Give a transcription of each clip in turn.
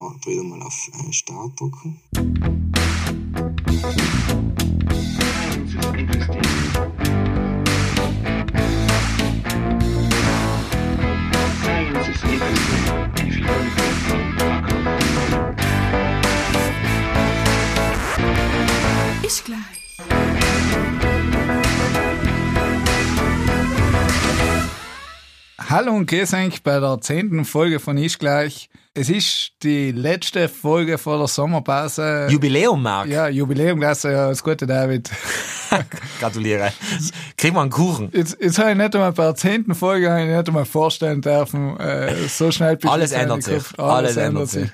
Und wieder mal auf äh, Start drücken. Ich gleich. Hallo und grüß euch bei der zehnten Folge von Ich gleich. Es ist die letzte Folge vor der Sommerpause. Jubiläum, Marc. ja, Jubiläum, ja, das Gute, David. Gratuliere. Kriegen wir einen Kuchen. Jetzt, jetzt habe ich nicht einmal bei der zehnten Folge habe ich nicht einmal vorstellen dürfen, äh, so schnell ich Alles ändert sich. reingekommen. Alles ändert sich.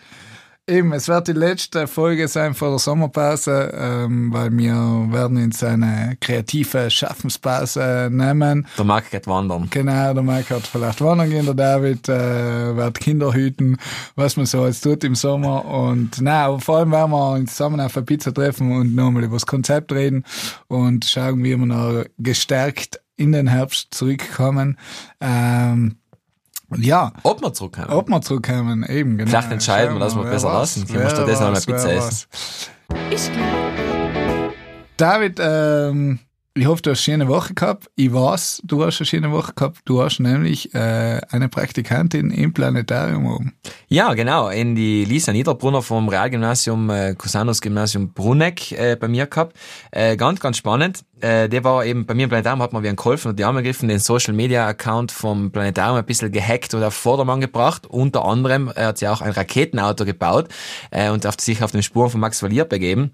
Eben, es wird die letzte Folge sein vor der Sommerpause, ähm, weil wir werden uns eine kreative Schaffenspause nehmen. Der Marc geht wandern. Genau, der Mike hat vielleicht wandern gehen, der David äh, wird Kinder hüten, was man so jetzt tut im Sommer. Und na, vor allem werden wir uns zusammen auf eine Pizza treffen und nochmal über das Konzept reden und schauen, wie wir noch gestärkt in den Herbst zurückkommen. Ähm, ja, Ob wir zurückkommen. ob wir zurückkommen, eben, genau. Vielleicht entscheiden wir, dass wir besser weiß, lassen. Können wir wer stattdessen noch eine Pizza essen. Ich gleich. David, ähm, ich hoffe, du hast eine schöne Woche gehabt. Ich weiß, du hast eine schöne Woche gehabt. Du hast nämlich äh, eine Praktikantin im Planetarium oben. Ja, genau. In die Lisa Niederbrunner vom Realgymnasium äh, Cusanus Gymnasium Bruneck äh, bei mir gehabt. Äh, ganz, ganz spannend. Äh, der war eben bei mir im Planetarium, hat mir wie ein geholfen und die Arme gegriffen, den Social Media Account vom Planetarium ein bisschen gehackt und auf Vordermann gebracht. Unter anderem hat sie auch ein Raketenauto gebaut äh, und auf, sich auf den Spuren von Max Valier begeben.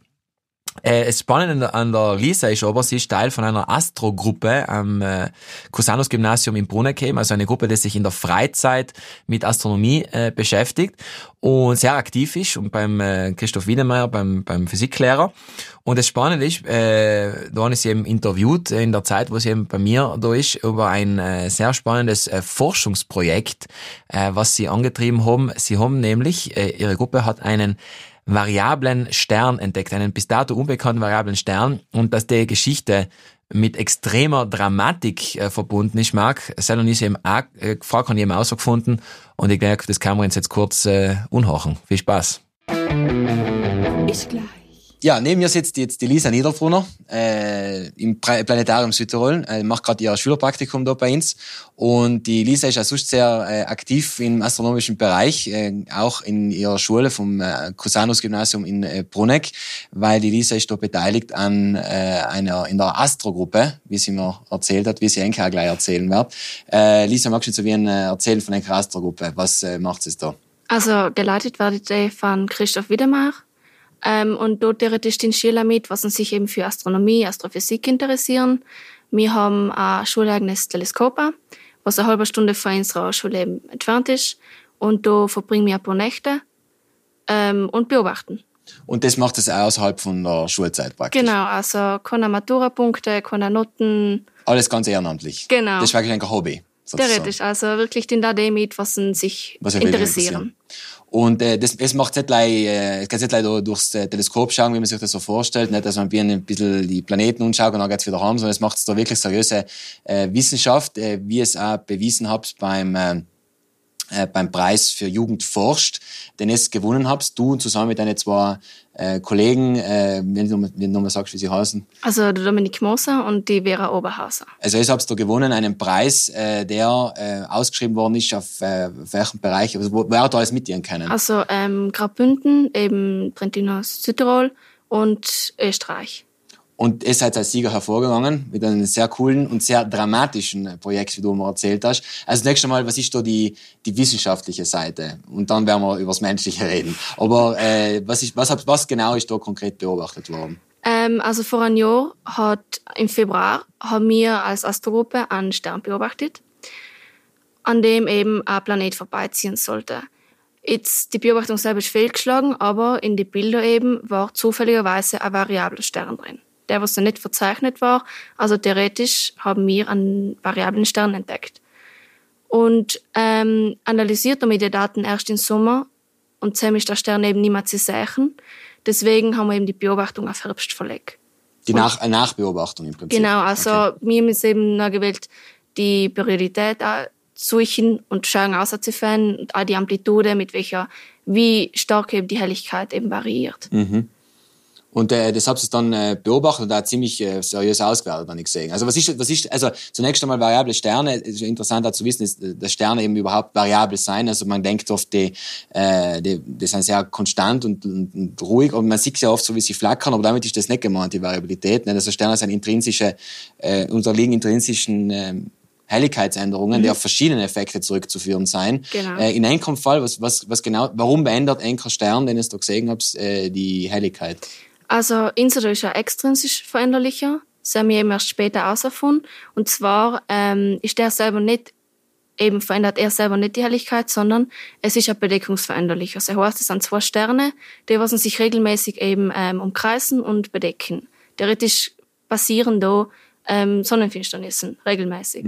Äh, das Spannende an der Lisa ist aber, sie ist Teil von einer Astro-Gruppe am äh, Cusanus-Gymnasium in Bruneckheim, also eine Gruppe, die sich in der Freizeit mit Astronomie äh, beschäftigt und sehr aktiv ist und beim äh, Christoph Wiedemeyer, beim, beim Physiklehrer. Und das Spannende ist, äh, da ist sie eben interviewt in der Zeit, wo sie eben bei mir da ist, über ein äh, sehr spannendes äh, Forschungsprojekt, äh, was sie angetrieben haben. Sie haben nämlich, äh, ihre Gruppe hat einen variablen Stern entdeckt, einen bis dato unbekannten variablen Stern und dass die Geschichte mit extremer Dramatik äh, verbunden ist, Marc. Selon ist eben auch äh, habe ich eben ausgefunden und ich denke, das kann man jetzt kurz äh, unhachen. Viel Spaß. Ich gleich. Ja, neben mir sitzt jetzt die Lisa Niederbrunner äh, im Planetarium Südtirol, äh, macht gerade ihr Schülerpraktikum da bei uns. Und die Lisa ist auch sonst sehr äh, aktiv im astronomischen Bereich, äh, auch in ihrer Schule vom äh, Cusanus Gymnasium in äh, Bruneck, weil die Lisa ist da beteiligt an äh, einer in der Astro-Gruppe, wie sie mir erzählt hat, wie sie Enke auch gleich erzählen wird. Äh, Lisa, magst du zu ein äh, erzählen von der Astro-Gruppe? Was äh, macht es da? Also geleitet wird die von Christoph Wiedemeyer. Ähm, und dort theoretisch den Schüler mit, was sich eben für Astronomie, Astrophysik interessieren. Wir haben ein schuleigenes Teleskop, was eine halbe Stunde von unserer Schule entfernt ist. Und da verbringen wir ein paar Nächte ähm, und beobachten. Und das macht es auch außerhalb von der Schulzeit praktisch. Genau, also keine Maturapunkte, keine Noten. Alles ganz ehrenamtlich. Genau. Das ist wirklich ein Hobby. sozusagen. Theoretisch, also wirklich den da mit, was sie sich Was sie wirklich interessieren. Und äh, das, es macht nicht gleich, äh, es nicht gleich da durchs äh, Teleskop schauen, wie man sich das so vorstellt, nicht, dass man ein bisschen die Planeten anschaut und dann geht's wieder heim, sondern es macht da wirklich seriöse äh, Wissenschaft, äh, wie es auch bewiesen habt beim äh, äh, beim Preis für Jugend forscht, den es gewonnen habt, du zusammen mit deinen zwei äh, Kollegen, äh, wenn du nochmal- nochmal sagst, wie sie heißen. Also der Dominik Moser und die Vera Oberhauser. Also es habt du gewonnen, einen Preis, äh, der äh, ausgeschrieben worden ist auf, äh, auf welchem Bereich, also wo, wer hat da alles mitdienen können? Also ähm, Graubünden, eben Trentino Südtirol und Österreich. Und ihr seid als Sieger hervorgegangen mit einem sehr coolen und sehr dramatischen Projekt, wie du mir erzählt hast. Also nächstes Mal, was ist da die, die wissenschaftliche Seite? Und dann werden wir über das Menschliche reden. Aber äh, was, ist, was, was genau ist da konkret beobachtet worden? Ähm, also vor einem Jahr hat im Februar haben wir als Astrogruppe einen Stern beobachtet, an dem eben ein Planet vorbeiziehen sollte. Jetzt, die Beobachtung selber ist fehlgeschlagen, aber in die Bilder eben war zufälligerweise ein variabler Stern drin. Der, was da nicht verzeichnet war, also theoretisch haben wir einen variablen Stern entdeckt. Und ähm, analysiert damit die Daten erst im Sommer und zusammen ist der Stern eben nicht mehr zu sehen. Deswegen haben wir eben die Beobachtung auf Herbst verlegt. Die Nach eine Nachbeobachtung im Prinzip. Genau, also Okay. wir haben jetzt eben noch gewählt, die Priorität suchen und schauen auszufinden und auch die Amplitude, mit welcher, wie stark eben die Helligkeit eben variiert. Und äh, das habt ihr dann äh, beobachtet und da ziemlich äh, seriös ausgewertet, dann ich gesehen. Also was ist, was ist, also zunächst einmal variable Sterne, ist interessant auch zu wissen, ist, äh, dass Sterne eben überhaupt variabel sein. Also man denkt oft, die, äh, die, die sind sehr konstant und, und, und ruhig, und man sieht sie ja oft so, wie sie flackern, aber damit ist das nicht gemeint, die Variabilität. Nicht? Also Sterne sind intrinsische, äh, unterliegen intrinsischen ähm, Helligkeitsänderungen, die auf verschiedene Effekte zurückzuführen sein. Genau. Äh, in einem Fall, was, was, was genau, warum verändert ein Stern, den ihr da gesehen habt, äh, die Helligkeit? Also Insider ist ja extrinsisch veränderlicher. Das haben wir eben erst später herausgefunden. Und zwar ähm, ist der selber nicht, eben verändert er selber nicht die Helligkeit, sondern es ist ein bedeckungsveränderlicher. Das heißt, es sind zwei Sterne, die was sich regelmäßig eben ähm, umkreisen und bedecken. Theoretisch passieren da ähm, Sonnenfinsternissen regelmäßig.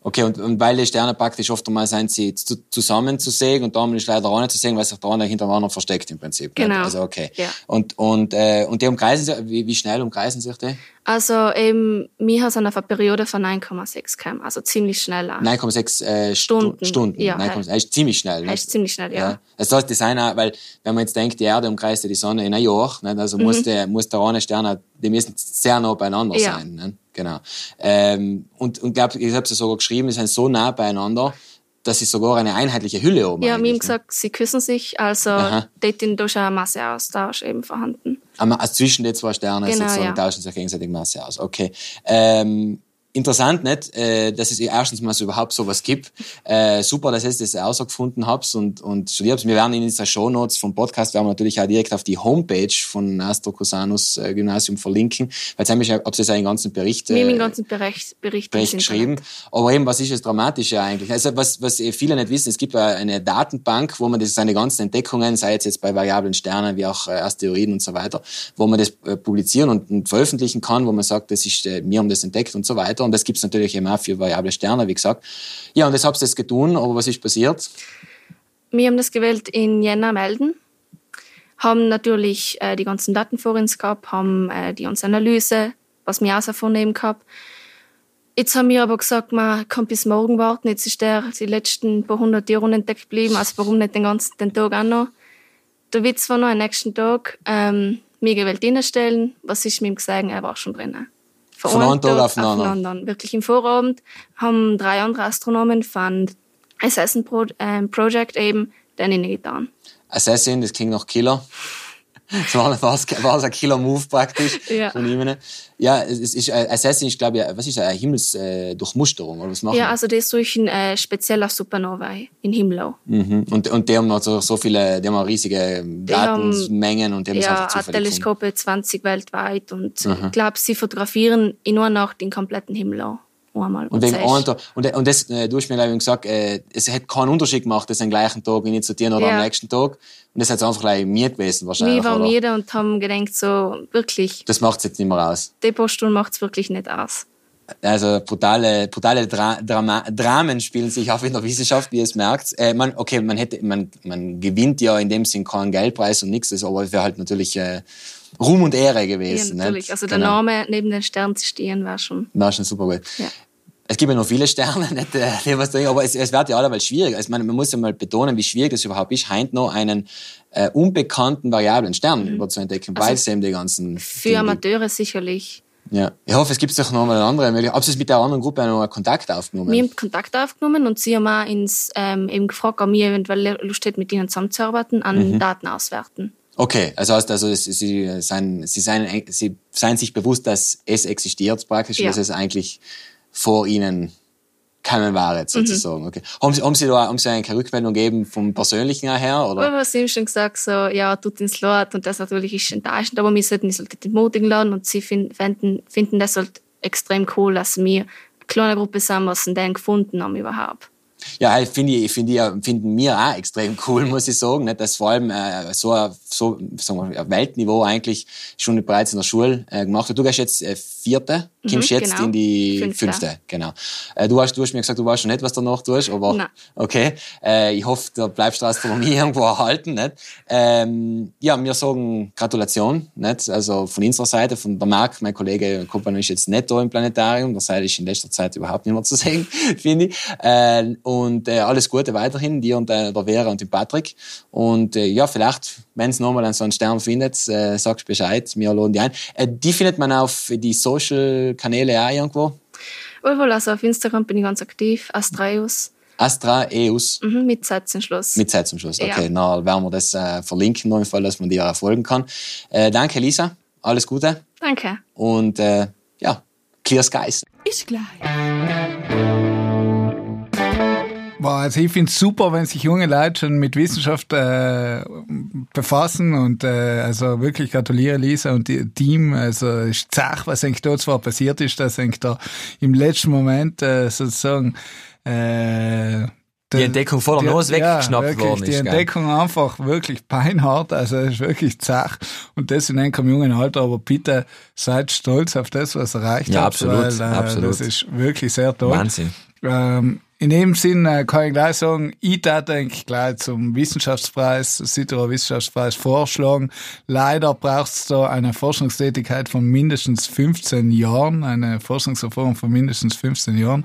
Okay, und, und weil die Sterne praktisch oft einmal sind sie zu, zusammen zu sehen und da ist leider auch nicht zu sehen, weil sich der eine hinter dem anderen versteckt im Prinzip. nicht? Genau. Also okay. Ja. Und, und, äh, und die umkreisen sich, wie, wie schnell umkreisen sich die? Also eben, wir haben eine Periode von 9,6 km, also ziemlich schnell. auch. 9,6 äh, Stunden. Stunden. Ja, 9,6 ja. ist ziemlich schnell. Das ist ziemlich schnell, ja. Also das ist einer, weil wenn man jetzt denkt, die Erde umkreist ja die Sonne in ein Jahr, nicht? also muss, der, muss der eine Stern, die müssen sehr nah beieinander Mhm. Ja. sein. Nicht? Genau. Ähm, und und glaub, ich habe es sogar geschrieben, sie sind so nah beieinander, dass sie sogar eine einheitliche Hülle oben Ja, eigentlich, haben gesagt, sie küssen sich, also Aha. dort schon ein Masseaustausch eben vorhanden. Aber also zwischen den zwei Sternen Genau, sozusagen ja. tauschen sich gegenseitig Masse aus. Okay. Ähm, interessant, nicht? Äh, dass es erstens mal so überhaupt sowas gibt. Äh, super, dass ihr das herausgefunden habt und, und studiert. Wir werden in dieser Show Notes vom Podcast werden wir natürlich auch direkt auf die Homepage von Astro Cusanus äh, Gymnasium verlinken, weil jetzt haben wir ob sie einen ganzen Bericht, Wir haben den äh, ganzen Bericht, Bericht, Bericht ins geschrieben. Aber eben, was ist das Dramatische eigentlich? Also, was, was eh viele nicht wissen, es gibt eine Datenbank, wo man das, seine ganzen Entdeckungen, sei es jetzt bei variablen Sternen, wie auch äh, Asteroiden und so weiter, wo man das äh, publizieren und, und veröffentlichen kann, wo man sagt, das ist, äh, wir haben das entdeckt und so weiter. Und das gibt's natürlich eben auch für variable Sterne, wie gesagt. Ja, und das habt ihr jetzt getan, aber was ist passiert? Wir haben das gewählt in Jänner melden, haben natürlich äh, die ganzen Daten vor uns gehabt, haben äh, die ganze Analyse, was wir herausgefunden gehabt. Jetzt haben wir aber gesagt, man kann bis morgen warten. Jetzt ist der die letzten paar hundert Jahre unentdeckt geblieben, also warum nicht den ganzen den Tag auch noch? Der Witz war noch am nächsten Tag, ähm, mir gewählt reinstellen. Was ist mit ihm gesagt? Er war schon drinnen. Von einem Tag auf den anderen. anderen. Wirklich im Vorabend haben drei andere Astronomen von Assassin Pro ähm, Project eben den getan. Assassin, das klingt nach Killer. Das war, ein Killer-Move praktisch Ja. von ihm. Ja, es ist, äh, Assassin ist, glaube ich, was ist eine Himmelsdurchmusterung, äh, oder was machen Ja, also das solchen äh, spezieller Supernovae in Himmel. Mhm. Und, und die haben also so viele, die haben riesige Datenmengen und die haben Ja, einfach ein. Teleskope 20 weltweit und ich glaube, sie fotografieren in einer Nacht den kompletten Himmel einmal. Und wegen einem Tag, und, und das, äh, du hast mir leider gesagt, äh, es hat keinen Unterschied gemacht, das am gleichen Tag initiieren oder Ja. am nächsten Tag. Und das hat einfach gleich mir gewesen wahrscheinlich. wir waren oder? jeder und haben gedacht, so wirklich, Das macht jetzt nicht mehr aus. die paar Stunden macht es wirklich nicht aus. Also brutale, brutale Dra Drama Dramen spielen sich auf in der Wissenschaft, wie ihr es merkt. Äh, man, okay, man hätte, man, man gewinnt ja in dem Sinn keinen Geldpreis und nichts, aber es wäre halt natürlich äh, Ruhm und Ehre Ja, gewesen. natürlich. nicht? Also der Genau. Name neben den Sternen zu stehen war schon. War schon super gut. Ja. Es gibt ja noch viele Sterne, nicht, äh, die was da, aber es, es wird ja allerweil schwierig. Also, man, man muss ja mal betonen, wie schwierig das überhaupt ist, heint noch einen äh, unbekannten variablen Stern über zu entdecken, weil es eben die ganzen Mhm. Für gibt. Amateure sicherlich. Ja. Ich hoffe, es gibt doch noch mal eine andere Möglichkeit. Habt ihr mit der anderen Gruppe noch Kontakt aufgenommen? Wir haben Kontakt aufgenommen und sie haben auch ins, ähm, eben gefragt, ob wir eventuell Lust hätten, mit ihnen zusammenzuarbeiten, an Mhm. Daten auswerten. Okay, also heißt also, es- sie sind, sie sind, sie sind sich bewusst, dass es existiert praktisch, Ja. dass es eigentlich vor ihnen kommen war, Mhm. sozusagen. Okay. Haben Sie, haben Sie da, haben Sie eine Rückmeldung gegeben vom Persönlichen her, oder? Aber sie haben schon gesagt, so, ja, tut ins Lot und das natürlich ist enttäuschend, aber wir sollten sie halt entmutigen lassen und sie fin- finden, finden das halt extrem cool, dass wir eine kleine Gruppe sind, was sie dann gefunden haben überhaupt. Ja, finde ich, finde ich, finden wir auch extrem cool, muss ich sagen, nicht? dass vor allem äh, so, so sagen wir, Weltniveau eigentlich schon bereits in der Schule äh, gemacht wird. Du gehst jetzt äh, vierte, kommst jetzt genau. in die Fünfte. fünfte, genau. Äh, du hast, du hast mir gesagt, du weißt schon nicht, was du danach tust, aber Nein. okay. Äh, ich hoffe, da bleibst du Astronomie irgendwo erhalten, nicht? Ähm, ja, wir sagen Gratulation, nicht? Also von unserer Seite, von der Marc, mein Kollege Kuppan ist jetzt nicht da im Planetarium, der Seite ist in letzter Zeit überhaupt nicht mehr zu sehen, finde ich. Äh, und alles Gute weiterhin, dir und der Vera und dem Patrick. Und ja, vielleicht, wenn es nochmal so einen Stern findet, sagst Bescheid, wir laden die ein. Die findet man auf die Social-Kanäle auch irgendwo. Wohl, also auf Instagram bin ich ganz aktiv, Astreus, Astra, EUS. mhm, mit Satzenschluss. Mit Zeit zum Schluss. Okay, Ja. na werden wir das äh, verlinken, noch im Fall, dass man dir folgen kann. Äh, danke, Lisa. Alles Gute. Danke. Und äh, ja, Clear Skies. Ich gleich. Boah, also ich finde es super, wenn sich junge Leute schon mit Wissenschaft äh, befassen und äh, also wirklich gratuliere Lisa und ihr Team. Also ist zach, was eigentlich dort zwar passiert ist, dass eigentlich da im letzten Moment äh, sozusagen äh, Die Entdeckung vor der Nase weggeschnappt wirklich, worden Die ist, gell? Entdeckung einfach wirklich beinhart, also es ist wirklich zach. Und das in einem jungen Alter, aber bitte seid stolz auf das, was erreicht Ja, habt, absolut, weil äh, absolut. das ist wirklich sehr toll. Wahnsinn. Ähm, in dem Sinn äh, kann ich gleich sagen, ich darf eigentlich gleich zum Wissenschaftspreis, Südtiroler Wissenschaftspreis vorschlagen. Leider braucht es da eine Forschungstätigkeit von mindestens 15 Jahren, eine Forschungserfahrung von mindestens 15 Jahren.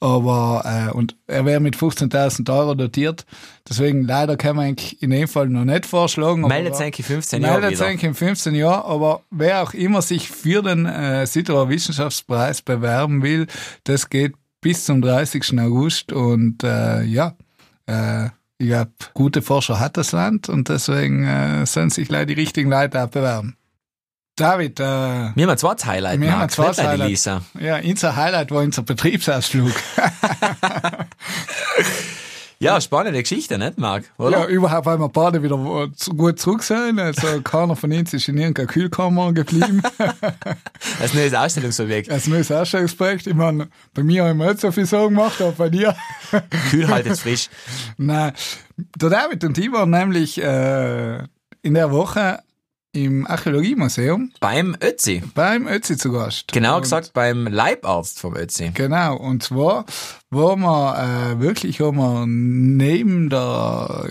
Aber, äh, und er wäre mit 15.000 Euro dotiert. Deswegen leider kann man eigentlich in dem Fall noch nicht vorschlagen. Meldet sich in 15 Jahren Meldet sich in 15 Jahren, aber wer auch immer sich für den äh, Südtiroler Wissenschaftspreis bewerben will, das geht bis zum 30. August und äh, ja, äh, ich glaube, gute Forscher hat das Land und deswegen äh, sollen sich leider die richtigen Leute auch bewerben. David, äh, Wir haben ein zweites Highlight, Wir haben leider, Highlight. Lisa. ja, unser Highlight war unser Betriebsausflug. Ja, spannende Geschichte, nicht, Marc? Oder? Ja, überhaupt, weil wir beide wieder gut zurück sind. Also keiner von uns ist in irgendeiner Kühlkammer geblieben. Als neues Ausstellungsobjekt. Als neues Ausstellungsprojekt. Ich meine, bei mir haben wir nicht so viel so gemacht, aber bei dir. Kühl haltet frisch. Nein, der David und ich waren nämlich äh, in der Woche im Archäologiemuseum Beim Ötzi. beim Ötzi zu Gast. Genau Und- gesagt beim Leibarzt vom Ötzi. Genau, und zwar waren wir äh, wirklich haben wir neben der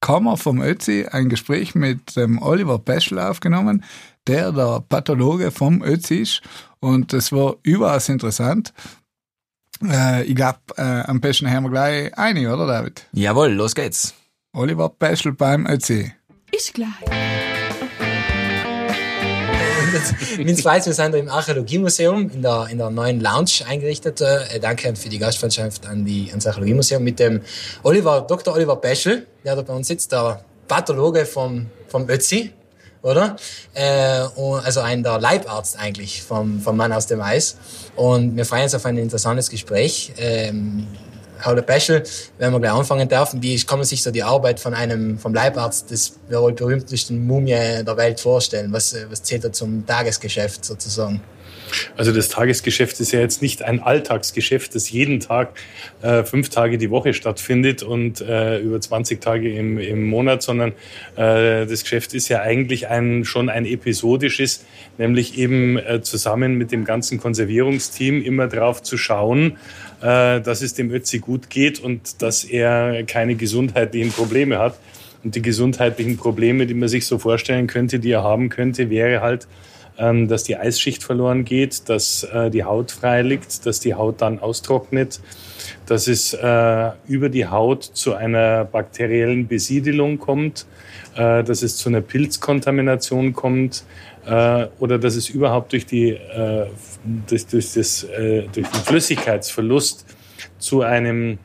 Kammer vom Ötzi ein Gespräch mit dem Oliver Peschel aufgenommen, der der Pathologe vom Ötzi ist. Und das war überaus interessant. Äh, ich glaube, äh, am besten haben wir gleich eine, oder David? Jawohl, los geht's. Oliver Peschel beim Ötzi. Ich gleich. Min Schweiz, wir sind im Archäologiemuseum in der, in der neuen Lounge eingerichtet. Äh, danke für die Gastfreundschaft an die, ans Archäologiemuseum mit dem Oliver, Dr. Oliver Peschel, der da bei uns sitzt, der Pathologe vom, vom Ötzi, oder? Äh, also ein der Leibarzt eigentlich vom, vom Mann aus dem Eis. Und wir freuen uns auf ein interessantes Gespräch. Ähm, Herr Peschel, wenn wir gleich anfangen dürfen, wie kann man sich so die Arbeit von einem, vom Leibarzt des wohl berühmtesten Mumie der Welt vorstellen? Was, äh, was zählt da zum Tagesgeschäft sozusagen? Also das Tagesgeschäft ist ja jetzt nicht ein Alltagsgeschäft, das jeden Tag äh, fünf Tage die Woche stattfindet und äh, über 20 Tage im, im Monat, sondern äh, das Geschäft ist ja eigentlich ein, schon ein episodisches, nämlich eben äh, zusammen mit dem ganzen Konservierungsteam immer drauf zu schauen, äh, dass es dem Ötzi gut geht und dass er keine gesundheitlichen Probleme hat. Und die gesundheitlichen Probleme, die man sich so vorstellen könnte, die er haben könnte, wäre halt, ähm, dass die Eisschicht verloren geht, dass äh, die Haut frei liegt, dass die Haut dann austrocknet, dass es äh, über die Haut zu einer bakteriellen Besiedelung kommt, äh, dass es zu einer Pilzkontamination kommt äh, oder dass es überhaupt durch, die, äh, durch, durch, das, äh, durch den Flüssigkeitsverlust zu einem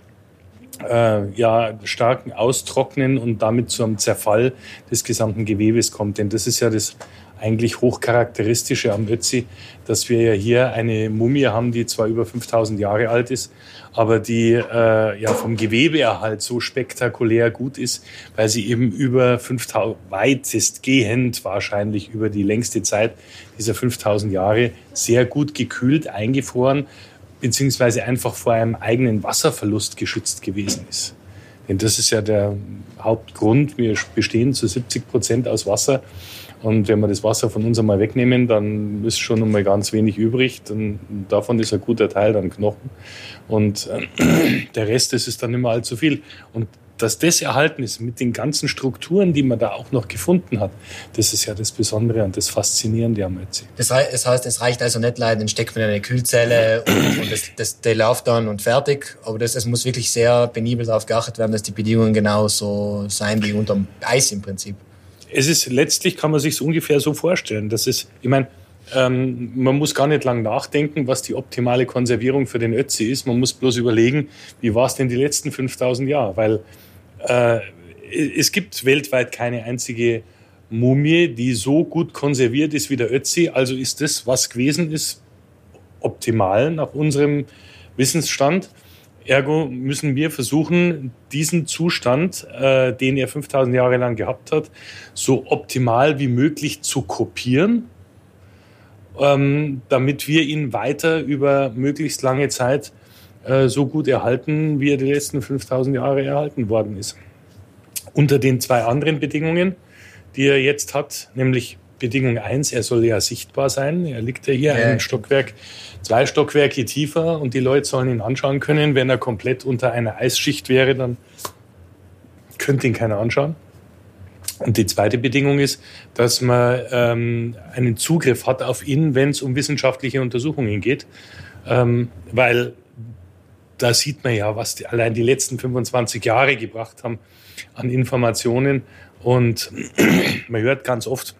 äh, ja, starken Austrocknen und damit zu einem Zerfall des gesamten Gewebes kommt. Denn das ist ja das eigentlich hochcharakteristische am Ötzi, dass wir ja hier eine Mumie haben, die zwar über 5000 Jahre alt ist, aber die äh, ja vom Gewebeerhalt so spektakulär gut ist, weil sie eben über 5000, weitestgehend wahrscheinlich über die längste Zeit dieser 5000 Jahre sehr gut gekühlt, eingefroren, beziehungsweise einfach vor einem eigenen Wasserverlust geschützt gewesen ist. Denn das ist ja der Hauptgrund. Wir bestehen zu 70 Prozent aus Wasser. Und wenn wir das Wasser von uns einmal wegnehmen, dann ist schon einmal ganz wenig übrig. Dann, davon ist ein guter Teil dann Knochen. Und äh, der Rest, das ist dann immer allzu viel. Und dass das erhalten ist mit den ganzen Strukturen, die man da auch noch gefunden hat, das ist ja das Besondere und das Faszinierende am Ötzi. Das, heißt, es reicht also nicht leider, den steckt man in eine Kühlzelle und, und das, das, der läuft dann und fertig. Aber das, es muss wirklich sehr penibel darauf geachtet werden, dass die Bedingungen genauso sein wie unterm Eis im Prinzip. Es ist letztlich kann man sich ungefähr so vorstellen. Das ist, ich meine, ähm, man muss gar nicht lang nachdenken, was die optimale Konservierung für den Ötzi ist. Man muss bloß überlegen, wie war es denn die letzten 5000 Jahre? Weil äh, es gibt weltweit keine einzige Mumie, die so gut konserviert ist wie der Ötzi. Also ist das, was gewesen ist, optimal nach unserem Wissensstand. Ergo müssen wir versuchen, diesen Zustand, äh, den er 5000 Jahre lang gehabt hat, so optimal wie möglich zu kopieren, ähm, damit wir ihn weiter über möglichst lange Zeit äh, so gut erhalten, wie er die letzten 5000 Jahre erhalten worden ist. Unter den zwei anderen Bedingungen, die er jetzt hat, nämlich Bedingung eins, er soll ja sichtbar sein. Er liegt ja hier ja. ein Stockwerk, zwei Stockwerke tiefer und die Leute sollen ihn anschauen können. Wenn er komplett unter einer Eisschicht wäre, dann könnte ihn keiner anschauen. Und die zweite Bedingung ist, dass man ähm, einen Zugriff hat auf ihn, wenn es um wissenschaftliche Untersuchungen geht. Ähm, weil da sieht man ja, was die, allein die letzten 25 Jahre gebracht haben an Informationen. Und man hört ganz oft,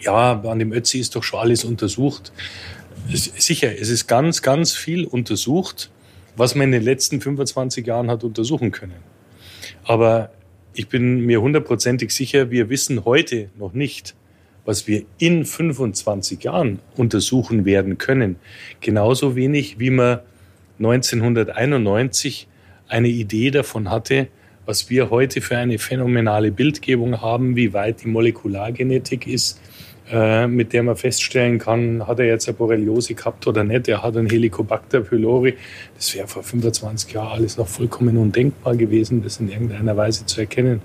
ja, an dem Ötzi ist doch schon alles untersucht. Sicher, es ist ganz, ganz viel untersucht, was man in den letzten 25 Jahren hat untersuchen können. Aber ich bin mir hundertprozentig sicher, wir wissen heute noch nicht, was wir in 25 Jahren untersuchen werden können. Genauso wenig, wie man 1991 eine Idee davon hatte, was wir heute für eine phänomenale Bildgebung haben, wie weit die Molekulargenetik ist, mit der man feststellen kann, hat er jetzt eine Borreliose gehabt oder nicht. Er hat einen Helicobacter pylori. Das wäre vor 25 Jahren alles noch vollkommen undenkbar gewesen, das in irgendeiner Weise zu erkennen.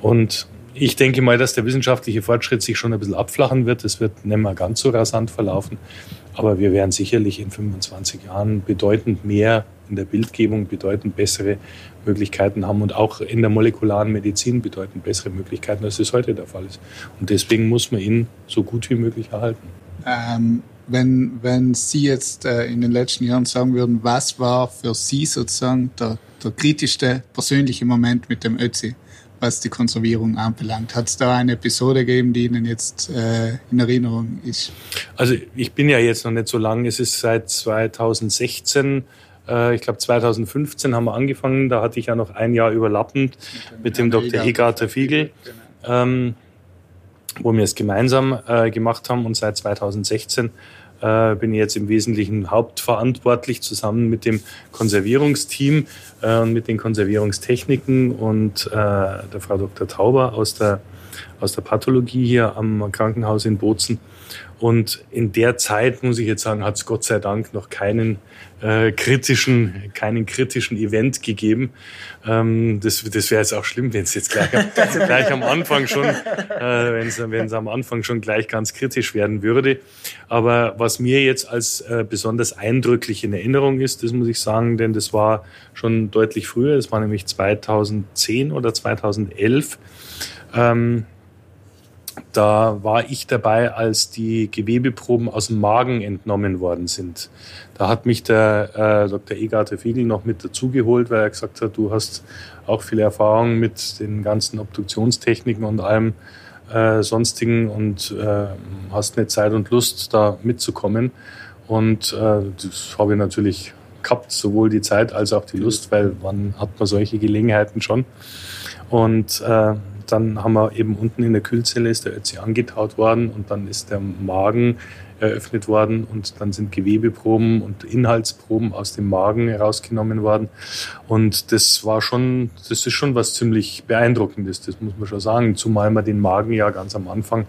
Und ich denke mal, dass der wissenschaftliche Fortschritt sich schon ein bisschen abflachen wird. Es wird nicht mehr ganz so rasant verlaufen. Aber wir werden sicherlich in 25 Jahren bedeutend mehr in der Bildgebung, bedeutend bessere Möglichkeiten haben und auch in der molekularen Medizin bedeutend bessere Möglichkeiten, als es heute der Fall ist. Und deswegen muss man ihn so gut wie möglich erhalten. Ähm, wenn, wenn Sie jetzt äh, in den letzten Jahren sagen würden, was war für Sie sozusagen der, der kritischste persönliche Moment mit dem Ötzi? was die Konservierung anbelangt. Hat es da eine Episode gegeben, die Ihnen jetzt äh, in Erinnerung ist? Also ich bin ja jetzt noch nicht so lang. Es ist seit 2016 äh, ich glaube 2015 haben wir angefangen, da hatte ich ja noch ein Jahr überlappend mit, dem Dr. Fiegel, genau. ähm, wo wir es gemeinsam äh, gemacht haben und seit 2016 äh, bin ich jetzt im Wesentlichen hauptverantwortlich zusammen mit dem Konservierungsteam äh, und mit den Konservierungstechniken und äh, der Frau Dr. Tauber aus der, aus der Pathologie hier am Krankenhaus in Bozen. Und in der Zeit, muss ich jetzt sagen, hat es Gott sei Dank noch keinen äh, kritischen, keinen kritischen Event gegeben. Ähm, das das wäre jetzt auch schlimm, wenn es jetzt gleich, gleich am Anfang schon, äh, wenn es am Anfang schon gleich ganz kritisch werden würde. Aber was mir jetzt als äh, besonders eindrücklich in Erinnerung ist, das muss ich sagen, denn das war schon deutlich früher, das war nämlich 2010 oder 2011. Ähm, da war ich dabei, als die Gewebeproben aus dem Magen entnommen worden sind. Da hat mich der äh, Dr. Egarte Fiegel noch mit dazugeholt, weil er gesagt hat, du hast auch viel Erfahrung mit den ganzen Obduktionstechniken und allem äh, sonstigen und äh, hast nicht Zeit und Lust, da mitzukommen. Und äh, das habe ich natürlich gehabt, sowohl die Zeit als auch die Lust, weil wann hat man solche Gelegenheiten schon? Und äh, dann haben wir eben unten in der Kühlzelle ist der Ötzi angetaut worden und dann ist der Magen eröffnet worden und dann sind Gewebeproben und Inhaltsproben aus dem Magen herausgenommen worden. Und das war schon, das ist schon was ziemlich beeindruckendes, das muss man schon sagen, zumal man den Magen ja ganz am Anfang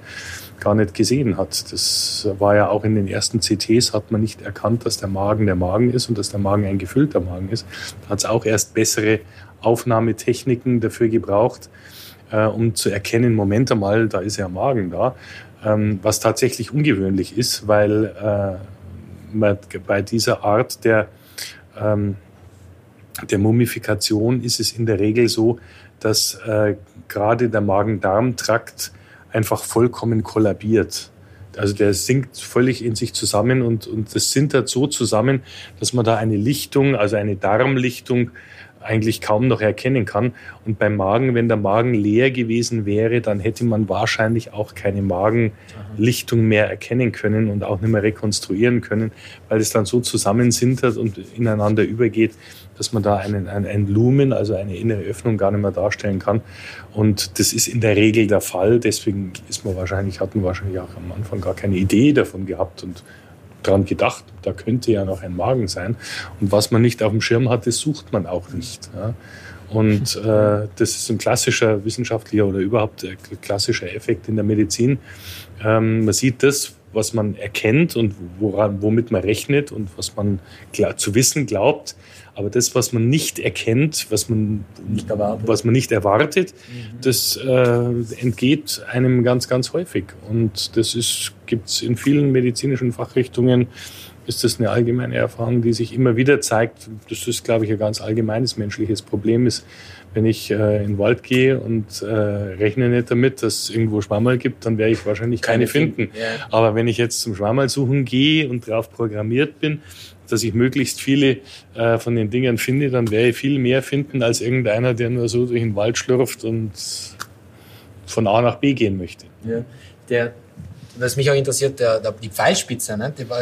gar nicht gesehen hat. Das war ja auch in den ersten CTs, hat man nicht erkannt, dass der Magen der Magen ist und dass der Magen ein gefüllter Magen ist. Da hat es auch erst bessere Aufnahmetechniken dafür gebraucht, äh, um zu erkennen, Moment einmal, da ist ja Magen da ähm, was tatsächlich ungewöhnlich ist, weil äh, bei dieser Art der, ähm, der Mumifikation ist es in der Regel so, dass äh, gerade der Magen-Darm-Trakt einfach vollkommen kollabiert. Also der sinkt völlig in sich zusammen und, und das sintert so zusammen, dass man da eine Lichtung, also eine Darmlichtung eigentlich kaum noch erkennen kann. Und beim Magen, wenn der Magen leer gewesen wäre, dann hätte man wahrscheinlich auch keine Magenlichtung mehr erkennen können und auch nicht mehr rekonstruieren können, weil es dann so zusammensintert und ineinander übergeht, dass man da einen, ein, ein Lumen, also eine innere Öffnung gar nicht mehr darstellen kann. Und das ist in der Regel der Fall. Deswegen ist man wahrscheinlich, hat man wahrscheinlich auch am Anfang gar keine Idee davon gehabt und dran gedacht, da könnte ja noch ein Magen sein. Und was man nicht auf dem Schirm hat, das sucht man auch nicht. Ja. Und äh, das ist ein klassischer wissenschaftlicher oder überhaupt klassischer Effekt in der Medizin. Ähm, man sieht das, was man erkennt und woran, womit man rechnet und was man zu wissen glaubt. Aber das, was man nicht erkennt, was man nicht erwartet, was man nicht erwartet mhm. das äh, entgeht einem ganz, ganz häufig. Und das gibt es in vielen medizinischen Fachrichtungen, ist das eine allgemeine Erfahrung, die sich immer wieder zeigt. Das ist, glaube ich, ein ganz allgemeines menschliches Problem ist, wenn ich äh, in den Wald gehe und äh, rechne nicht damit, dass es irgendwo Schwammerl gibt, dann werde ich wahrscheinlich keine, keine finden. finden. Ja. Aber wenn ich jetzt zum Schwammerl suchen gehe und darauf programmiert bin, dass ich möglichst viele äh, von den Dingern finde, dann werde ich viel mehr finden als irgendeiner, der nur so durch den Wald schlürft und von A nach B gehen möchte. Ja. Der, was mich auch interessiert, der, der, die Pfeilspitze, ne? die war,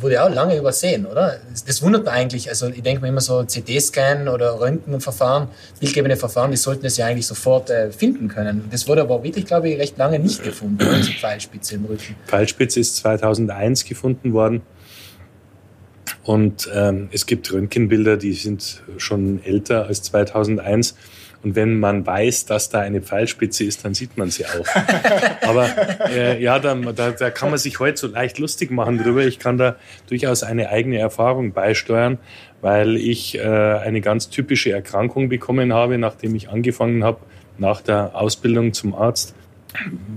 wurde auch lange übersehen, oder? Das, das wundert mich eigentlich. Also ich denke mir immer so CT-Scan oder Röntgenverfahren, bildgebende Verfahren, die sollten das ja eigentlich sofort äh, finden können. Das wurde aber wirklich, glaube ich, recht lange nicht gefunden, diese Pfeilspitze im Rücken. Pfeilspitze ist 2001 gefunden worden. Und ähm, es gibt Röntgenbilder, die sind schon älter als 2001. Und wenn man weiß, dass da eine Pfeilspitze ist, dann sieht man sie auch. Aber äh, ja, da, da, da kann man sich heute so leicht lustig machen drüber. Ich kann da durchaus eine eigene Erfahrung beisteuern, weil ich äh, eine ganz typische Erkrankung bekommen habe, nachdem ich angefangen habe, nach der Ausbildung zum Arzt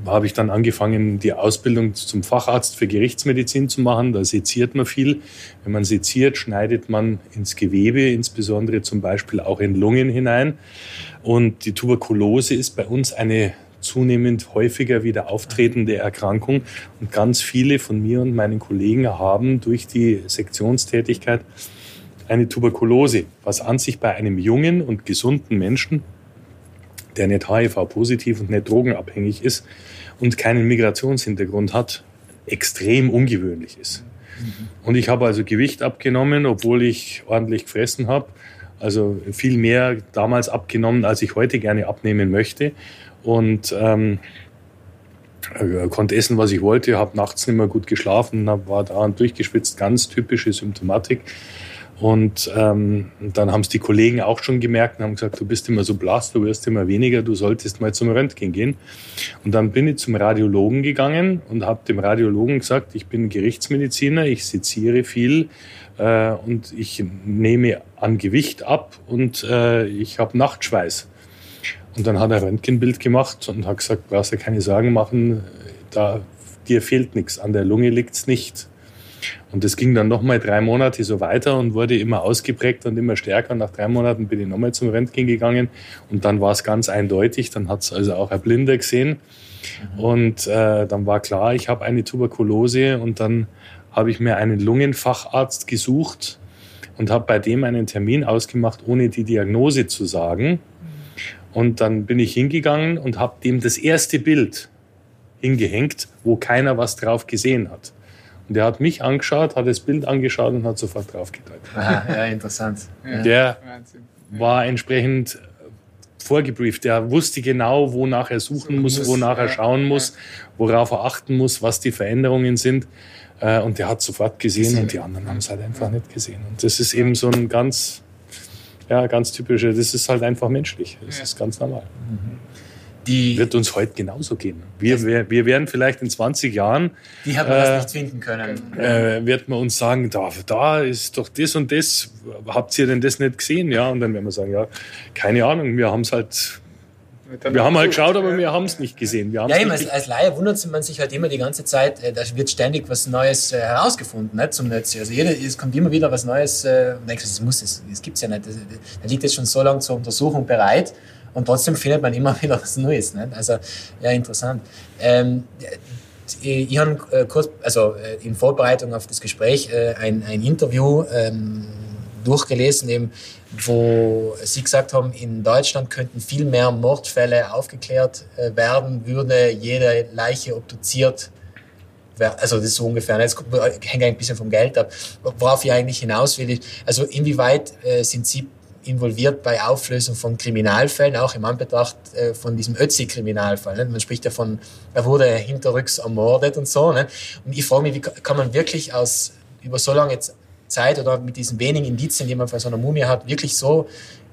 habe ich dann angefangen, die Ausbildung zum Facharzt für Gerichtsmedizin zu machen. Da seziert man viel. Wenn man seziert, schneidet man ins Gewebe, insbesondere zum Beispiel auch in Lungen hinein. Und die Tuberkulose ist bei uns eine zunehmend häufiger wieder auftretende Erkrankung. Und ganz viele von mir und meinen Kollegen haben durch die Sektionstätigkeit eine Tuberkulose, was an sich bei einem jungen und gesunden Menschen der nicht HIV-positiv und nicht drogenabhängig ist und keinen Migrationshintergrund hat, extrem ungewöhnlich ist. Und ich habe also Gewicht abgenommen, obwohl ich ordentlich gefressen habe. Also viel mehr damals abgenommen, als ich heute gerne abnehmen möchte. Und ähm, äh, konnte essen, was ich wollte, habe nachts nicht mehr gut geschlafen, war daran durchgeschwitzt, ganz typische Symptomatik. Und ähm, dann haben es die Kollegen auch schon gemerkt und haben gesagt, du bist immer so blass, du wirst immer weniger, du solltest mal zum Röntgen gehen. Und dann bin ich zum Radiologen gegangen und habe dem Radiologen gesagt, ich bin Gerichtsmediziner, ich seziere viel äh, und ich nehme an Gewicht ab und äh, ich habe Nachtschweiß. Und dann hat er ein Röntgenbild gemacht und hat gesagt, brauchst du keine Sorgen machen, da, dir fehlt nichts, an der Lunge liegt's nicht. Und das ging dann nochmal drei Monate so weiter und wurde immer ausgeprägt und immer stärker. Und nach drei Monaten bin ich nochmal zum Röntgen gegangen und dann war es ganz eindeutig. Dann hat es also auch ein Blinder gesehen. Mhm. Und äh, dann war klar, ich habe eine Tuberkulose und dann habe ich mir einen Lungenfacharzt gesucht und habe bei dem einen Termin ausgemacht, ohne die Diagnose zu sagen. Und dann bin ich hingegangen und habe dem das erste Bild hingehängt, wo keiner was drauf gesehen hat. Und der hat mich angeschaut, hat das Bild angeschaut und hat sofort drauf gedrückt. Aha, ja, interessant. Ja. Der war entsprechend vorgebrieft. Der wusste genau, wonach er suchen muss, wonach er schauen muss, worauf er achten muss, was die Veränderungen sind. Äh, und der hat sofort gesehen und die anderen haben es halt einfach nicht gesehen. Und das ist eben so ein ganz, ja, ganz typischer, das ist halt einfach menschlich. Das ist ganz normal. Die, Wird uns heute genauso gehen. Wir, wir, wir werden vielleicht in 20 Jahren, die hat man Äh, das nicht finden können. äh, wird man uns sagen, da, da ist doch das und das, habt ihr denn das nicht gesehen? Ja, und dann werden wir sagen, ja, keine Ahnung, wir haben es halt, wir haben halt geschaut, aber wir haben es nicht gesehen. Wir Ja, eben, nicht als, als Laie wundert man sich halt immer die ganze Zeit, äh, da wird ständig was Neues äh, herausgefunden nicht, zum Netz. Also jeder, es kommt immer wieder was Neues, äh, und denkst, das muss es, das gibt's ja nicht. Das, das liegt jetzt schon so lange zur Untersuchung bereit und trotzdem findet man immer wieder was Neues. Nicht? Also, ja, interessant. Ähm, ich ich habe äh, kurz, also äh, in Vorbereitung auf das Gespräch, äh, ein, ein Interview ähm, durchgelesen, eben, wo Sie gesagt haben, in Deutschland könnten viel mehr Mordfälle aufgeklärt äh, werden, würde jede Leiche obduziert. Also das ist so ungefähr, das hängt ein bisschen vom Geld ab. Worauf ich eigentlich hinaus will, also inwieweit äh, sind Sie involviert bei Auflösung von Kriminalfällen, auch im Anbetracht äh, von diesem Ötzi-Kriminalfall. Ne? Man spricht ja von, er wurde hinterrücks ermordet und so. Ne? Und ich frage mich, wie ka- kann man wirklich aus über so lange Zeit oder mit diesen wenigen Indizien, die man von so einer Mumie hat, wirklich so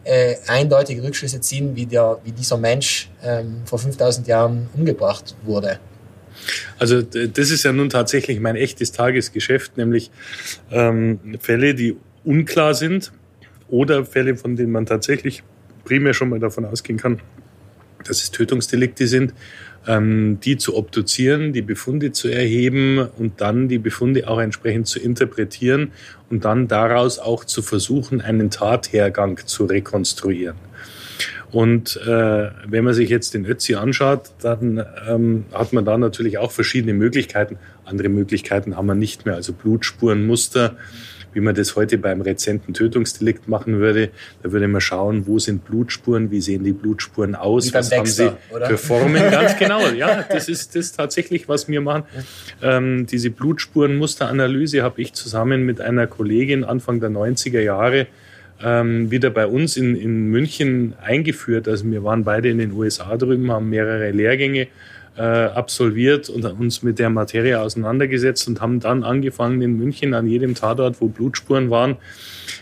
äh, eindeutige Rückschlüsse ziehen, wie, der, wie dieser Mensch ähm, vor 5000 Jahren umgebracht wurde? Also das ist ja nun tatsächlich mein echtes Tagesgeschäft, nämlich ähm, Fälle, die unklar sind oder Fälle, von denen man tatsächlich primär schon mal davon ausgehen kann, dass es Tötungsdelikte sind, ähm, die zu obduzieren, die Befunde zu erheben und dann die Befunde auch entsprechend zu interpretieren und dann daraus auch zu versuchen, einen Tathergang zu rekonstruieren. Und äh, wenn man sich jetzt den Ötzi anschaut, dann ähm, hat man da natürlich auch verschiedene Möglichkeiten. Andere Möglichkeiten haben wir nicht mehr, also Blutspurenmuster, wie man das heute beim rezenten Tötungsdelikt machen würde. Da würde man schauen, wo sind Blutspuren, wie sehen die Blutspuren aus, was haben sie Dexter, oder? für Formen. Ganz genau, ja, das ist das tatsächlich, was wir machen. Ähm, diese Blutspurenmusteranalyse habe ich zusammen mit einer Kollegin Anfang der 90er Jahre ähm, wieder bei uns in, in München eingeführt. Also wir waren beide in den USA drüben, haben mehrere Lehrgänge äh, absolviert und uns mit der Materie auseinandergesetzt und haben dann angefangen in München an jedem Tatort, wo Blutspuren waren,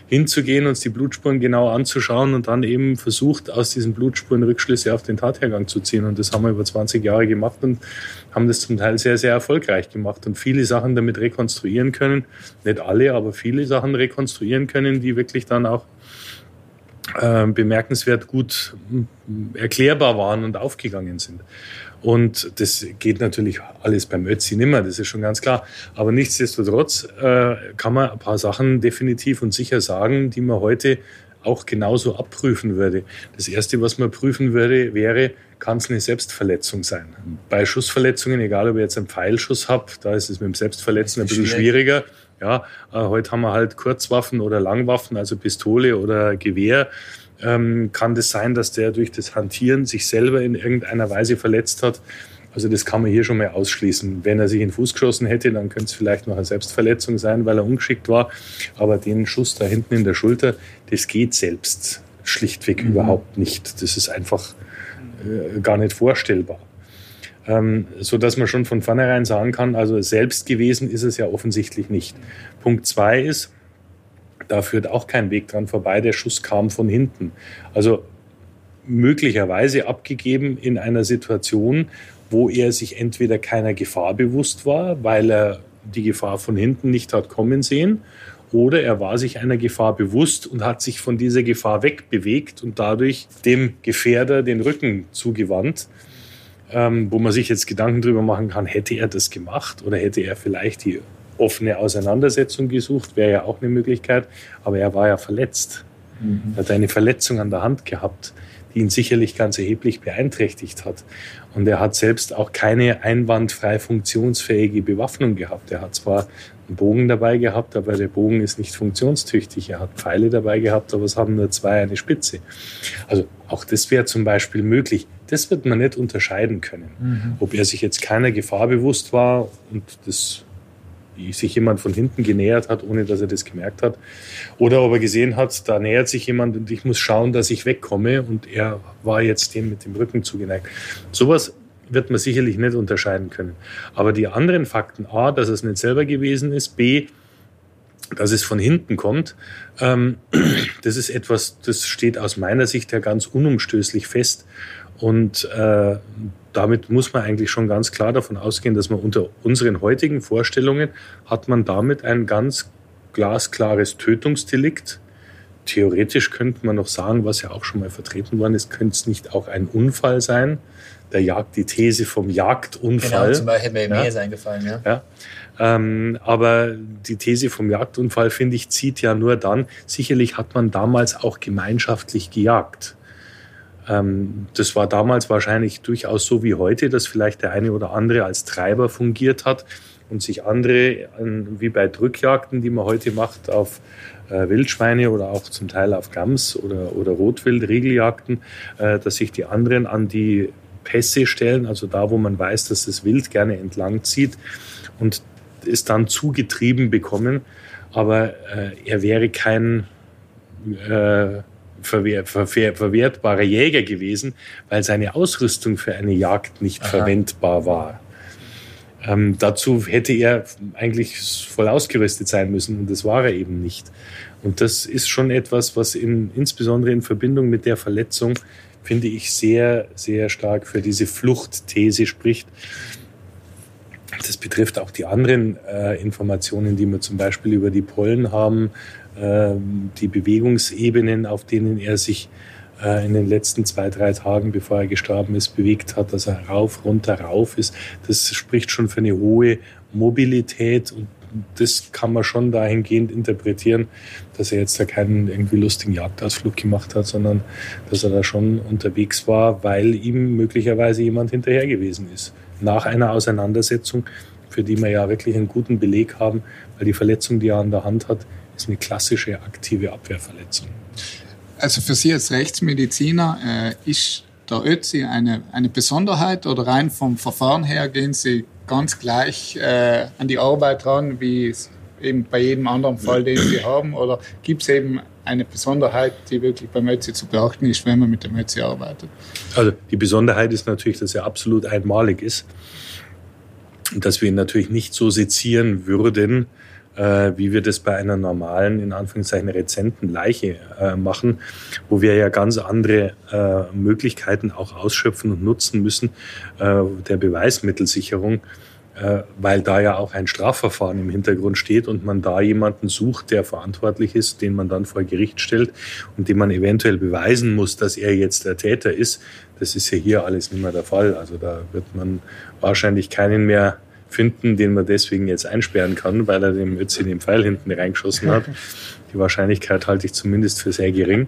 hinzugehen, uns die Blutspuren genau anzuschauen und dann eben versucht, aus diesen Blutspuren Rückschlüsse auf den Tathergang zu ziehen. Und das haben wir über 20 Jahre gemacht und haben das zum Teil sehr, sehr erfolgreich gemacht und viele Sachen damit rekonstruieren können. Nicht alle, aber viele Sachen rekonstruieren können, die wirklich dann auch äh, bemerkenswert gut erklärbar waren und aufgegangen sind. Und das geht natürlich alles beim Ötzi nimmer, das ist schon ganz klar. Aber nichtsdestotrotz äh, kann man ein paar Sachen definitiv und sicher sagen, die man heute auch genauso abprüfen würde. Das Erste, was man prüfen würde, wäre, kann es eine Selbstverletzung sein. Bei Schussverletzungen, egal ob ich jetzt einen Pfeilschuss habe, da ist es mit dem Selbstverletzen ein bisschen schwieriger. Ja, äh, heute haben wir halt Kurzwaffen oder Langwaffen, also Pistole oder Gewehr. Ähm, kann das sein, dass der durch das Hantieren sich selber in irgendeiner Weise verletzt hat? Also das kann man hier schon mal ausschließen. Wenn er sich in den Fuß geschossen hätte, dann könnte es vielleicht noch eine Selbstverletzung sein, weil er ungeschickt war. Aber den Schuss da hinten in der Schulter, das geht selbst schlichtweg überhaupt nicht. Das ist einfach äh, gar nicht vorstellbar. Ähm, so dass man schon von vornherein sagen kann, also selbst gewesen ist es ja offensichtlich nicht. Punkt zwei ist, da führt auch kein Weg dran vorbei, der Schuss kam von hinten. Also möglicherweise abgegeben in einer Situation, wo er sich entweder keiner Gefahr bewusst war, weil er die Gefahr von hinten nicht hat kommen sehen, oder er war sich einer Gefahr bewusst und hat sich von dieser Gefahr wegbewegt und dadurch dem Gefährder den Rücken zugewandt, ähm, wo man sich jetzt Gedanken drüber machen kann, hätte er das gemacht oder hätte er vielleicht die offene Auseinandersetzung gesucht, wäre ja auch eine Möglichkeit, aber er war ja verletzt. Er hat eine Verletzung an der Hand gehabt, die ihn sicherlich ganz erheblich beeinträchtigt hat. Und er hat selbst auch keine einwandfrei funktionsfähige Bewaffnung gehabt. Er hat zwar einen Bogen dabei gehabt, aber der Bogen ist nicht funktionstüchtig. Er hat Pfeile dabei gehabt, aber es haben nur zwei eine Spitze. Also auch das wäre zum Beispiel möglich. Das wird man nicht unterscheiden können. Ob er sich jetzt keiner Gefahr bewusst war und das sich jemand von hinten genähert hat, ohne dass er das gemerkt hat. Oder ob er gesehen hat, da nähert sich jemand und ich muss schauen, dass ich wegkomme und er war jetzt dem mit dem Rücken zugeneigt. Sowas wird man sicherlich nicht unterscheiden können. Aber die anderen Fakten, A, dass es nicht selber gewesen ist, B, dass es von hinten kommt, ähm, das ist etwas, das steht aus meiner Sicht ja ganz unumstößlich fest. Und äh, damit muss man eigentlich schon ganz klar davon ausgehen, dass man unter unseren heutigen Vorstellungen hat man damit ein ganz glasklares Tötungsdelikt. Theoretisch könnte man noch sagen, was ja auch schon mal vertreten worden ist, könnte es nicht auch ein Unfall sein? Der Jagd, die These vom Jagdunfall. Genau, zum Beispiel hätte mir Ja. mehr sein gefallen, ja. Ja. Ähm, aber die These vom Jagdunfall, finde ich, zieht ja nur dann, sicherlich hat man damals auch gemeinschaftlich gejagt. Ähm, das war damals wahrscheinlich durchaus so wie heute, dass vielleicht der eine oder andere als Treiber fungiert hat und sich andere, ähm, wie bei Drückjagden, die man heute macht, auf äh, Wildschweine oder auch zum Teil auf Gams oder, oder Rotwild, Regeljagden, äh, dass sich die anderen an die Pässe stellen, also da, wo man weiß, dass das Wild gerne entlang zieht und es dann zugetrieben bekommen. Aber äh, er wäre kein äh, verwehr, verwehr, verwertbarer Jäger gewesen, weil seine Ausrüstung für eine Jagd nicht verwendbar war. Ähm, dazu hätte er eigentlich voll ausgerüstet sein müssen und das war er eben nicht. Und das ist schon etwas, was in, insbesondere in Verbindung mit der Verletzung, finde ich, sehr, sehr stark für diese Fluchtthese spricht. Das betrifft auch die anderen äh, Informationen, die wir zum Beispiel über die Pollen haben, die Bewegungsebenen, auf denen er sich äh, in den letzten zwei, drei Tagen, bevor er gestorben ist, bewegt hat, dass er rauf, runter, rauf ist. Das spricht schon für eine hohe Mobilität und das kann man schon dahingehend interpretieren, dass er jetzt da keinen irgendwie lustigen Jagdausflug gemacht hat, sondern dass er da schon unterwegs war, weil ihm möglicherweise jemand hinterher gewesen ist. Nach einer Auseinandersetzung, für die wir ja wirklich einen guten Beleg haben, weil die Verletzung, die er an der Hand hat, ist eine klassische aktive Abwehrverletzung. Also für Sie als Rechtsmediziner äh, ist der Ötzi eine, eine Besonderheit oder rein vom Verfahren her gehen Sie ganz gleich äh, an die Arbeit ran, wie es eben bei jedem anderen Fall, den Sie haben? Oder gibt es eben eine Besonderheit, die wirklich beim Ötzi zu beachten ist, wenn man mit dem Ötzi arbeitet? Also die Besonderheit ist natürlich, dass er absolut einmalig ist und dass wir ihn natürlich nicht so sezieren würden, äh, wie wir das bei einer normalen, in Anführungszeichen rezenten Leiche äh, machen, wo wir ja ganz andere äh, Möglichkeiten auch ausschöpfen und nutzen müssen äh, der Beweismittelsicherung, äh, weil da ja auch ein Strafverfahren im Hintergrund steht und man da jemanden sucht, der verantwortlich ist, den man dann vor Gericht stellt und dem man eventuell beweisen muss, dass er jetzt der Täter ist. Das ist ja hier alles nicht mehr der Fall. Also da wird man wahrscheinlich keinen mehr finden, den man deswegen jetzt einsperren kann, weil er dem Ötzi den Pfeil hinten reingeschossen hat. Die Wahrscheinlichkeit halte ich zumindest für sehr gering.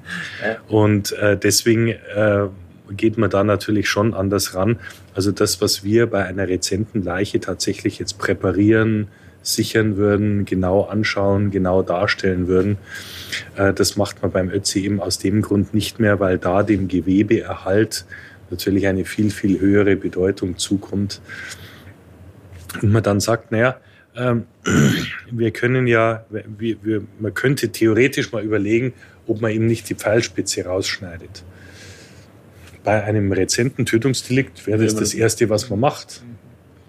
Und äh, deswegen äh, geht man da natürlich schon anders ran. Also das, was wir bei einer rezenten Leiche tatsächlich jetzt präparieren, sichern würden, genau anschauen, genau darstellen würden, äh, das macht man beim Ötzi eben aus dem Grund nicht mehr, weil da dem Gewebeerhalt natürlich eine viel, viel höhere Bedeutung zukommt. Und man dann sagt, naja, ähm, wir können ja, wir, wir, man könnte theoretisch mal überlegen, ob man ihm nicht die Pfeilspitze rausschneidet. Bei einem rezenten Tötungsdelikt wäre das das Erste, was man macht.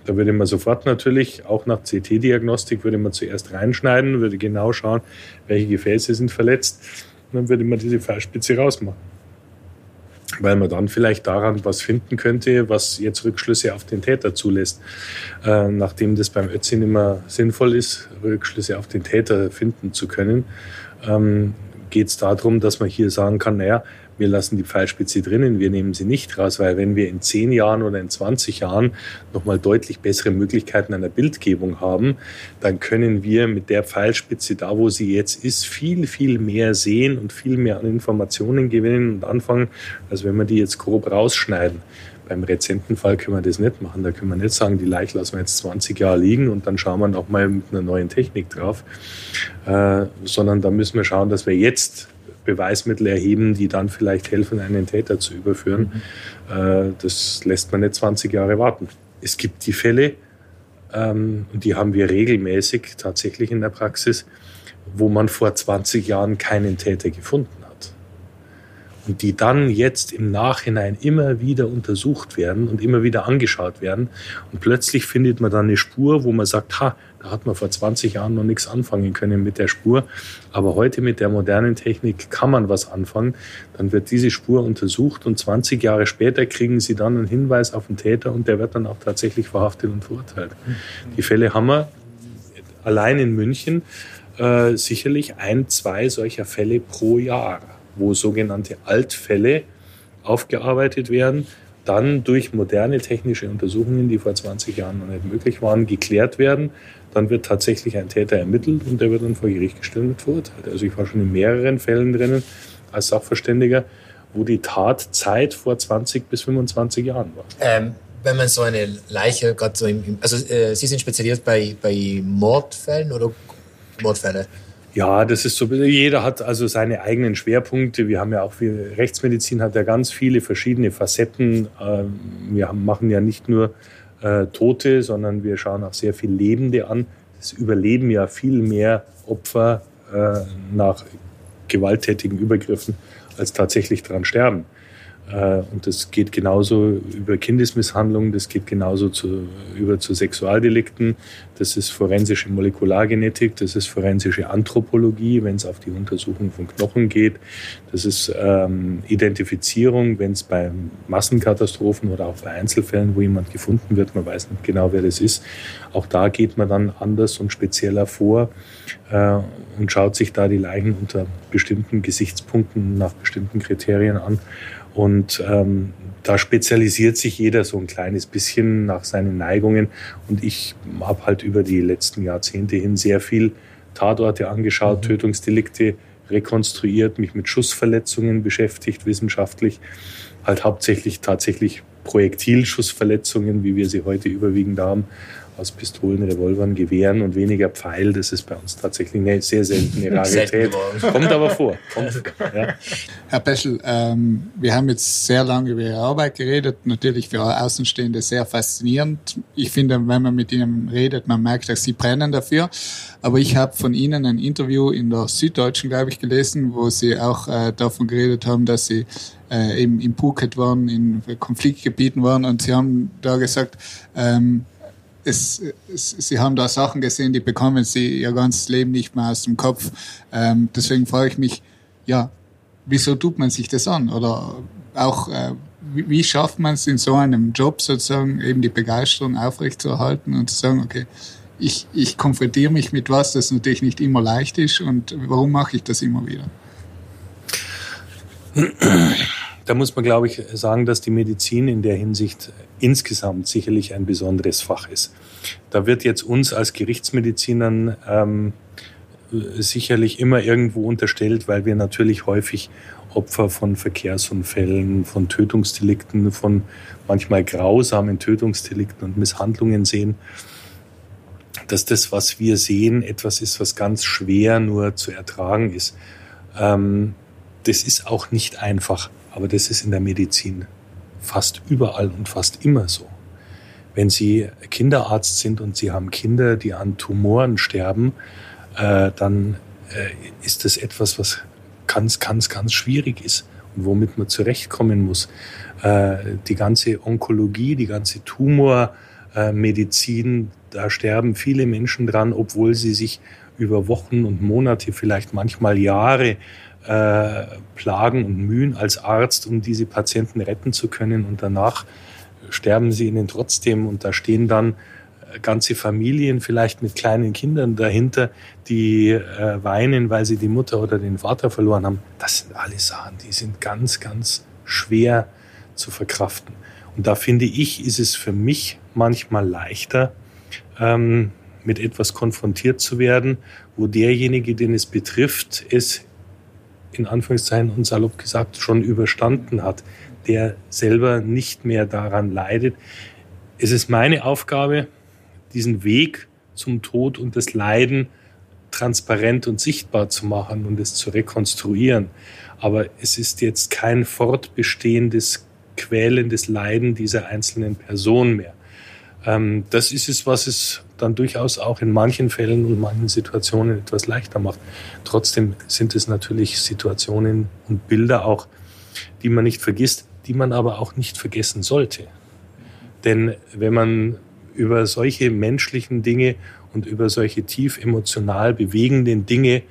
Da würde man sofort natürlich, auch nach CT-Diagnostik, würde man zuerst reinschneiden, würde genau schauen, welche Gefäße sind verletzt. Und dann würde man diese Pfeilspitze rausmachen. Weil man dann vielleicht daran was finden könnte, was jetzt Rückschlüsse auf den Täter zulässt. Äh, nachdem das beim Ötzin immer sinnvoll ist, Rückschlüsse auf den Täter finden zu können, ähm, geht es darum, dass man hier sagen kann, naja, wir lassen die Pfeilspitze drinnen, wir nehmen sie nicht raus, weil wenn wir in 10 Jahren oder in 20 Jahren nochmal deutlich bessere Möglichkeiten einer Bildgebung haben, dann können wir mit der Pfeilspitze da, wo sie jetzt ist, viel, viel mehr sehen und viel mehr an Informationen gewinnen und anfangen, als wenn wir die jetzt grob rausschneiden. Beim rezenten Fall können wir das nicht machen. Da können wir nicht sagen, die Leiche lassen wir jetzt 20 Jahre liegen und dann schauen wir noch mal mit einer neuen Technik drauf, äh, sondern da müssen wir schauen, dass wir jetzt Beweismittel erheben, die dann vielleicht helfen, einen Täter zu überführen. Äh, das lässt man nicht 20 Jahre warten. Es gibt die Fälle, ähm, und die haben wir regelmäßig tatsächlich in der Praxis, wo man vor 20 Jahren keinen Täter gefunden hat und die dann jetzt im Nachhinein immer wieder untersucht werden und immer wieder angeschaut werden. Und plötzlich findet man dann eine Spur, wo man sagt, ha, da hat man vor 20 Jahren noch nichts anfangen können mit der Spur. Aber heute mit der modernen Technik kann man was anfangen. Dann wird diese Spur untersucht und 20 Jahre später kriegen sie dann einen Hinweis auf den Täter und der wird dann auch tatsächlich verhaftet und verurteilt. Die Fälle haben wir allein in München äh, sicherlich ein, zwei solcher Fälle pro Jahr wo sogenannte Altfälle aufgearbeitet werden, dann durch moderne technische Untersuchungen, die vor 20 Jahren noch nicht möglich waren, geklärt werden. Dann wird tatsächlich ein Täter ermittelt und der wird dann vor Gericht gestellt und verurteilt. Also ich war schon in mehreren Fällen drinnen als Sachverständiger, wo die Tatzeit vor 20 bis 25 Jahren war. Ähm, wenn man so eine Leiche, gerade so im, also äh, Sie sind spezialisiert bei, bei Mordfällen oder Mordfälle? Ja, das ist so. Jeder hat also seine eigenen Schwerpunkte. Wir haben ja auch viel, Rechtsmedizin hat ja ganz viele verschiedene Facetten. Ähm, wir machen ja nicht nur äh, Tote, sondern wir schauen auch sehr viel Lebende an. Es überleben ja viel mehr Opfer äh, nach gewalttätigen Übergriffen, als tatsächlich daran sterben. Äh, und das geht genauso über Kindesmisshandlungen, das geht genauso zu, über zu Sexualdelikten. Das ist forensische Molekulargenetik, das ist forensische Anthropologie, wenn es auf die Untersuchung von Knochen geht. Das ist ähm, Identifizierung, wenn es bei Massenkatastrophen oder auch bei Einzelfällen, wo jemand gefunden wird, man weiß nicht genau, wer das ist. Auch da geht man dann anders und spezieller vor äh, und schaut sich da die Leichen unter bestimmten Gesichtspunkten nach bestimmten Kriterien an. Und ähm, da spezialisiert sich jeder so ein kleines bisschen nach seinen Neigungen. Und ich habe halt über die letzten Jahrzehnte hin sehr viel Tatorte angeschaut, mhm. Tötungsdelikte rekonstruiert, mich mit Schussverletzungen beschäftigt, wissenschaftlich. Halt hauptsächlich tatsächlich Projektilschussverletzungen, wie wir sie heute überwiegend haben aus Pistolen, Revolvern, Gewehren und weniger Pfeil. Das ist bei uns tatsächlich eine sehr seltene Rarität. Kommt aber vor. Kommt, ja. Herr Peschel, ähm, wir haben jetzt sehr lange über Ihre Arbeit geredet. Natürlich für Außenstehende sehr faszinierend. Ich finde, wenn man mit Ihnen redet, man merkt, dass Sie brennen dafür. Aber ich habe von Ihnen ein Interview in der Süddeutschen, glaube ich, gelesen, wo Sie auch äh, davon geredet haben, dass Sie äh, eben in Phuket waren, in Konfliktgebieten waren und Sie haben da gesagt, ähm, es, es, sie haben da Sachen gesehen, die bekommen sie ihr ganzes Leben nicht mehr aus dem Kopf. Ähm, deswegen frage ich mich, ja, wieso tut man sich das an? Oder auch, äh, wie, wie schafft man es in so einem Job sozusagen, eben die Begeisterung aufrechtzuerhalten und zu sagen, okay, ich, ich konfrontiere mich mit was, das natürlich nicht immer leicht ist und warum mache ich das immer wieder? Da muss man, glaube ich, sagen, dass die Medizin in der Hinsicht insgesamt sicherlich ein besonderes Fach ist. Da wird jetzt uns als Gerichtsmedizinern ähm, sicherlich immer irgendwo unterstellt, weil wir natürlich häufig Opfer von Verkehrsunfällen, von Tötungsdelikten, von manchmal grausamen Tötungsdelikten und Misshandlungen sehen, dass das, was wir sehen, etwas ist, was ganz schwer nur zu ertragen ist. Ähm, das ist auch nicht einfach. Aber das ist in der Medizin fast überall und fast immer so. Wenn Sie Kinderarzt sind und Sie haben Kinder, die an Tumoren sterben, äh, dann äh, ist das etwas, was ganz, ganz, ganz schwierig ist und womit man zurechtkommen muss. Äh, die ganze Onkologie, die ganze Tumormedizin, da sterben viele Menschen dran, obwohl sie sich über Wochen und Monate, vielleicht manchmal Jahre äh, Plagen und Mühen als Arzt, um diese Patienten retten zu können. Und danach sterben sie ihnen trotzdem. Und da stehen dann äh, ganze Familien vielleicht mit kleinen Kindern dahinter, die äh, weinen, weil sie die Mutter oder den Vater verloren haben. Das sind alles Sachen, die sind ganz, ganz schwer zu verkraften. Und da finde ich, ist es für mich manchmal leichter, ähm, mit etwas konfrontiert zu werden, wo derjenige, den es betrifft, es in Anführungszeichen und salopp gesagt schon überstanden hat, der selber nicht mehr daran leidet. Es ist meine Aufgabe, diesen Weg zum Tod und das Leiden transparent und sichtbar zu machen und es zu rekonstruieren. Aber es ist jetzt kein fortbestehendes, quälendes Leiden dieser einzelnen Person mehr. Ähm, das ist es, was es dann durchaus auch in manchen Fällen und manchen Situationen etwas leichter macht. Trotzdem sind es natürlich Situationen und Bilder auch, die man nicht vergisst, die man aber auch nicht vergessen sollte. Denn wenn man über solche menschlichen Dinge und über solche tief emotional bewegenden Dinge,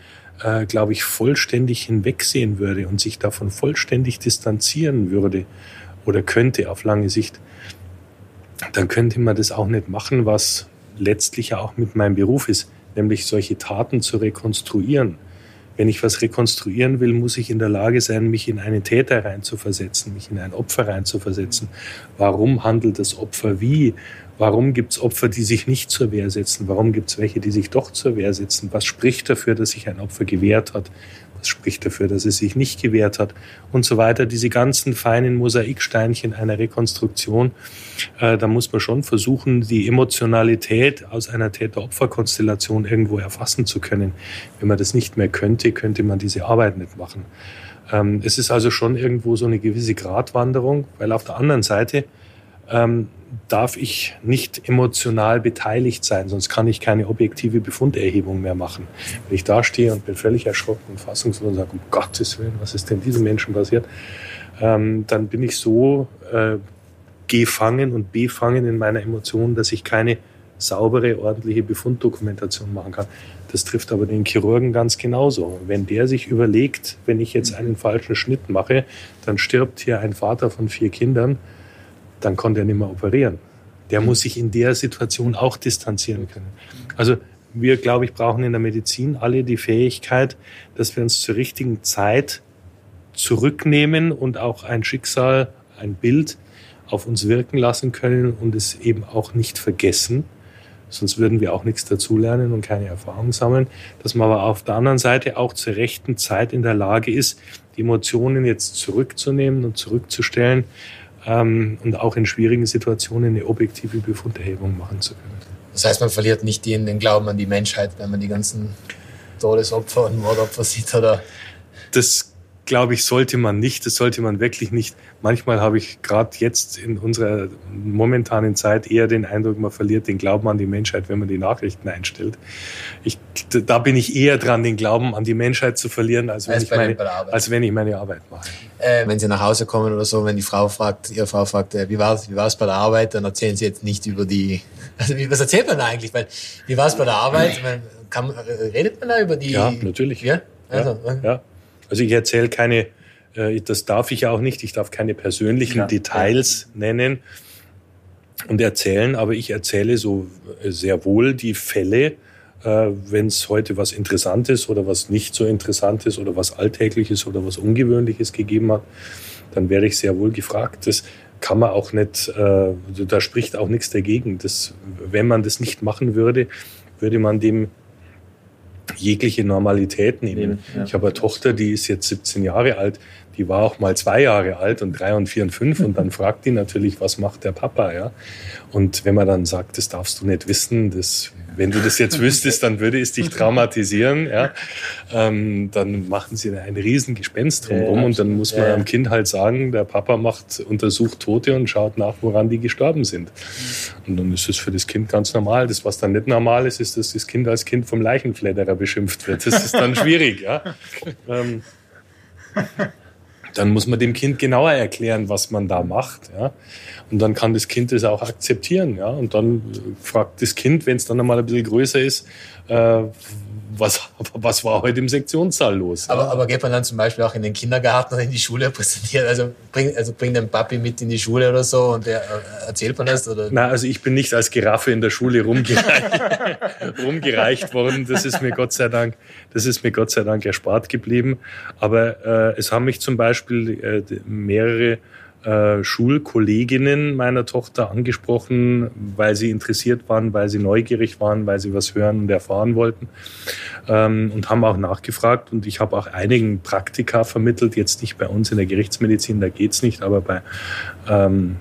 äh, glaube ich, vollständig hinwegsehen würde und sich davon vollständig distanzieren würde oder könnte auf lange Sicht, dann könnte man das auch nicht machen, was letztlich auch mit meinem Beruf ist, nämlich solche Taten zu rekonstruieren. Wenn ich was rekonstruieren will, muss ich in der Lage sein, mich in einen Täter reinzuversetzen, mich in ein Opfer reinzuversetzen. Warum handelt das Opfer wie? Warum gibt es Opfer, die sich nicht zur Wehr setzen? Warum gibt es welche, die sich doch zur Wehr setzen? Was spricht dafür, dass sich ein Opfer gewehrt hat? Was spricht dafür, dass es sich nicht gewehrt hat? Und so weiter. Diese ganzen feinen Mosaiksteinchen einer Rekonstruktion, äh, da muss man schon versuchen, die Emotionalität aus einer Täter-Opfer-Konstellation irgendwo erfassen zu können. Wenn man das nicht mehr könnte, könnte man diese Arbeit nicht machen. Ähm, es ist also schon irgendwo so eine gewisse Gratwanderung, weil auf der anderen Seite ähm, darf ich nicht emotional beteiligt sein, sonst kann ich keine objektive Befunderhebung mehr machen. Wenn ich da stehe und bin völlig erschrocken und fassungslos und sage, um Gottes Willen, was ist denn diesem Menschen passiert, ähm, dann bin ich so äh, gefangen und befangen in meiner Emotion, dass ich keine saubere, ordentliche Befunddokumentation machen kann. Das trifft aber den Chirurgen ganz genauso. Wenn der sich überlegt, wenn ich jetzt einen falschen Schnitt mache, dann stirbt hier ein Vater von vier Kindern, dann konnte er nicht mehr operieren. Der muss sich in der Situation auch distanzieren können. Also wir, glaube ich, brauchen in der Medizin alle die Fähigkeit, dass wir uns zur richtigen Zeit zurücknehmen und auch ein Schicksal, ein Bild auf uns wirken lassen können und es eben auch nicht vergessen. Sonst würden wir auch nichts dazulernen und keine Erfahrung sammeln. Dass man aber auf der anderen Seite auch zur rechten Zeit in der Lage ist, die Emotionen jetzt zurückzunehmen und zurückzustellen ähm, und auch in schwierigen Situationen eine objektive Befunderhebung machen zu können. Das heißt, man verliert nicht den, den Glauben an die Menschheit, wenn man die ganzen Todesopfer und Mordopfer sieht, oder? Das glaube ich, sollte man nicht. Das sollte man wirklich nicht. Manchmal habe ich gerade jetzt in unserer momentanen Zeit eher den Eindruck, man verliert den Glauben an die Menschheit, wenn man die Nachrichten einstellt. Ich, da bin ich eher dran, den Glauben an die Menschheit zu verlieren, als wenn, als ich, meine, als wenn ich meine Arbeit mache. Äh, wenn Sie nach Hause kommen oder so, wenn die Frau fragt, Ihre Frau fragt, äh, wie war es wie war's bei der Arbeit, dann erzählen Sie jetzt nicht über die, also wie, was erzählt man da eigentlich? Weil, wie war es bei der Arbeit? Man, kann, redet man da über die? Ja, natürlich. Ja? Also, ja, ja. Also ich erzähle keine, äh, das darf ich auch nicht, ich darf keine persönlichen ja. Details nennen und erzählen, aber ich erzähle so äh, sehr wohl die Fälle, äh, wenn es heute was Interessantes oder was nicht so Interessantes oder was Alltägliches oder was Ungewöhnliches gegeben hat, dann werde ich sehr wohl gefragt. Das kann man auch nicht, da spricht auch nichts dagegen. Das, wenn man das nicht machen würde, würde man dem jegliche Normalität nehmen. Ja. Ich habe eine Tochter, die ist jetzt 17 Jahre alt, die war auch mal zwei Jahre alt und drei und vier und fünf und dann fragt die natürlich, was macht der Papa, ja? Und wenn man dann sagt, das darfst du nicht wissen, das wenn du das jetzt wüsstest, dann würde es dich traumatisieren. Ja? Ähm, dann machen sie ein riesen Gespenst drumherum ja, und dann muss man ja. am Kind halt sagen, der Papa macht, untersucht Tote und schaut nach, woran die gestorben sind. Und dann ist es für das Kind ganz normal. Das, was dann nicht normal ist, ist, dass das Kind als Kind vom Leichenfledderer beschimpft wird. Das ist dann schwierig. Ja? Ähm, dann muss man dem Kind genauer erklären, was man da macht. Ja? Und dann kann das Kind das auch akzeptieren. Ja? Und dann fragt das Kind, wenn es dann einmal ein bisschen größer ist, äh, was, was war heute im Sektionssaal los? Aber, aber geht man dann zum Beispiel auch in den Kindergarten oder in die Schule präsentieren? Also bringt also bring den Papi mit in die Schule oder so und der, äh, erzählt man das? Oder? Nein, also ich bin nicht als Giraffe in der Schule rumgereicht, rumgereicht worden. Das ist mir Gott sei Dank, das ist mir Gott sei Dank erspart geblieben. Aber äh, es haben mich zum Beispiel äh, mehrere äh, Schulkolleginnen meiner Tochter angesprochen, weil sie interessiert waren, weil sie neugierig waren, weil sie was hören und erfahren wollten ähm, und haben auch nachgefragt. Und ich habe auch einigen Praktika vermittelt, jetzt nicht bei uns in der Gerichtsmedizin, da geht's nicht, aber bei ähm,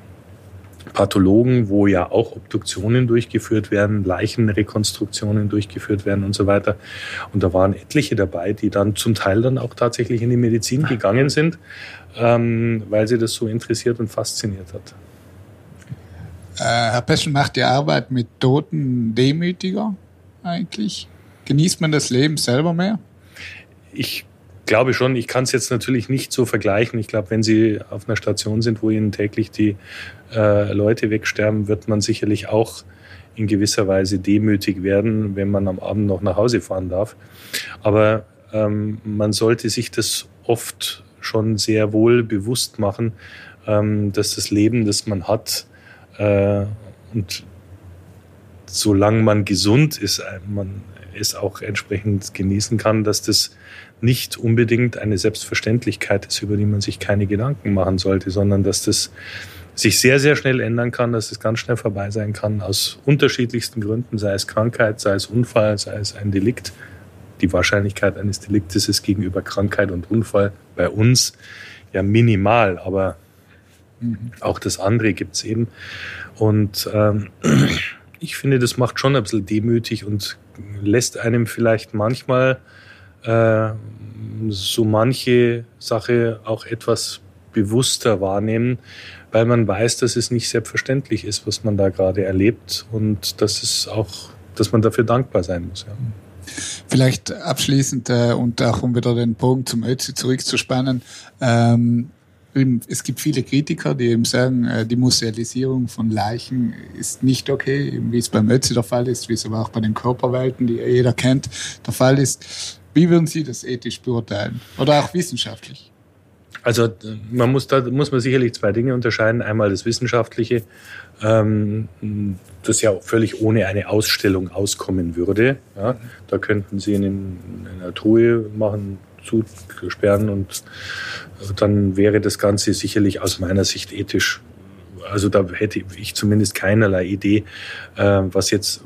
Pathologen, wo ja auch Obduktionen durchgeführt werden, Leichenrekonstruktionen durchgeführt werden und so weiter. Und da waren etliche dabei, die dann zum Teil dann auch tatsächlich in die Medizin gegangen sind, ähm, weil sie das so interessiert und fasziniert hat. Äh, Herr Peschel macht die Arbeit mit Toten demütiger eigentlich? Genießt man das Leben selber mehr? Ich glaube schon, ich kann es jetzt natürlich nicht so vergleichen. Ich glaube, wenn Sie auf einer Station sind, wo Ihnen täglich die äh, Leute wegsterben, wird man sicherlich auch in gewisser Weise demütig werden, wenn man am Abend noch nach Hause fahren darf. Aber ähm, man sollte sich das oft schon sehr wohl bewusst machen, ähm, dass das Leben, das man hat, äh, und solange man gesund ist, äh, man es auch entsprechend genießen kann, dass das nicht unbedingt eine Selbstverständlichkeit ist, über die man sich keine Gedanken machen sollte, sondern dass das sich sehr, sehr schnell ändern kann, dass es ganz schnell vorbei sein kann, aus unterschiedlichsten Gründen, sei es Krankheit, sei es Unfall, sei es ein Delikt. Die Wahrscheinlichkeit eines Deliktes ist gegenüber Krankheit und Unfall bei uns ja minimal, aber auch das andere gibt es eben. Und ähm, ich finde, das macht schon ein bisschen demütig und lässt einem vielleicht manchmal äh, so manche Sache auch etwas bewusster wahrnehmen, weil man weiß, dass es nicht selbstverständlich ist, was man da gerade erlebt und dass es auch, dass man dafür dankbar sein muss. Ja. Vielleicht abschließend äh, und auch um wieder den Bogen zum Ötzi zurückzuspannen. Ähm, es gibt viele Kritiker, die eben sagen, äh, die Musealisierung von Leichen ist nicht okay, wie es beim Ötzi der Fall ist, wie es aber auch bei den Körperwelten, die jeder kennt, der Fall ist. Wie würden Sie das ethisch beurteilen oder auch wissenschaftlich? Also man muss da muss man sicherlich zwei Dinge unterscheiden. Einmal das Wissenschaftliche, ähm, das ja völlig ohne eine Ausstellung auskommen würde. Ja, da könnten Sie in, in einer Truhe machen, zusperren und dann wäre das Ganze sicherlich aus meiner Sicht ethisch. Also da hätte ich zumindest keinerlei Idee, äh, was jetzt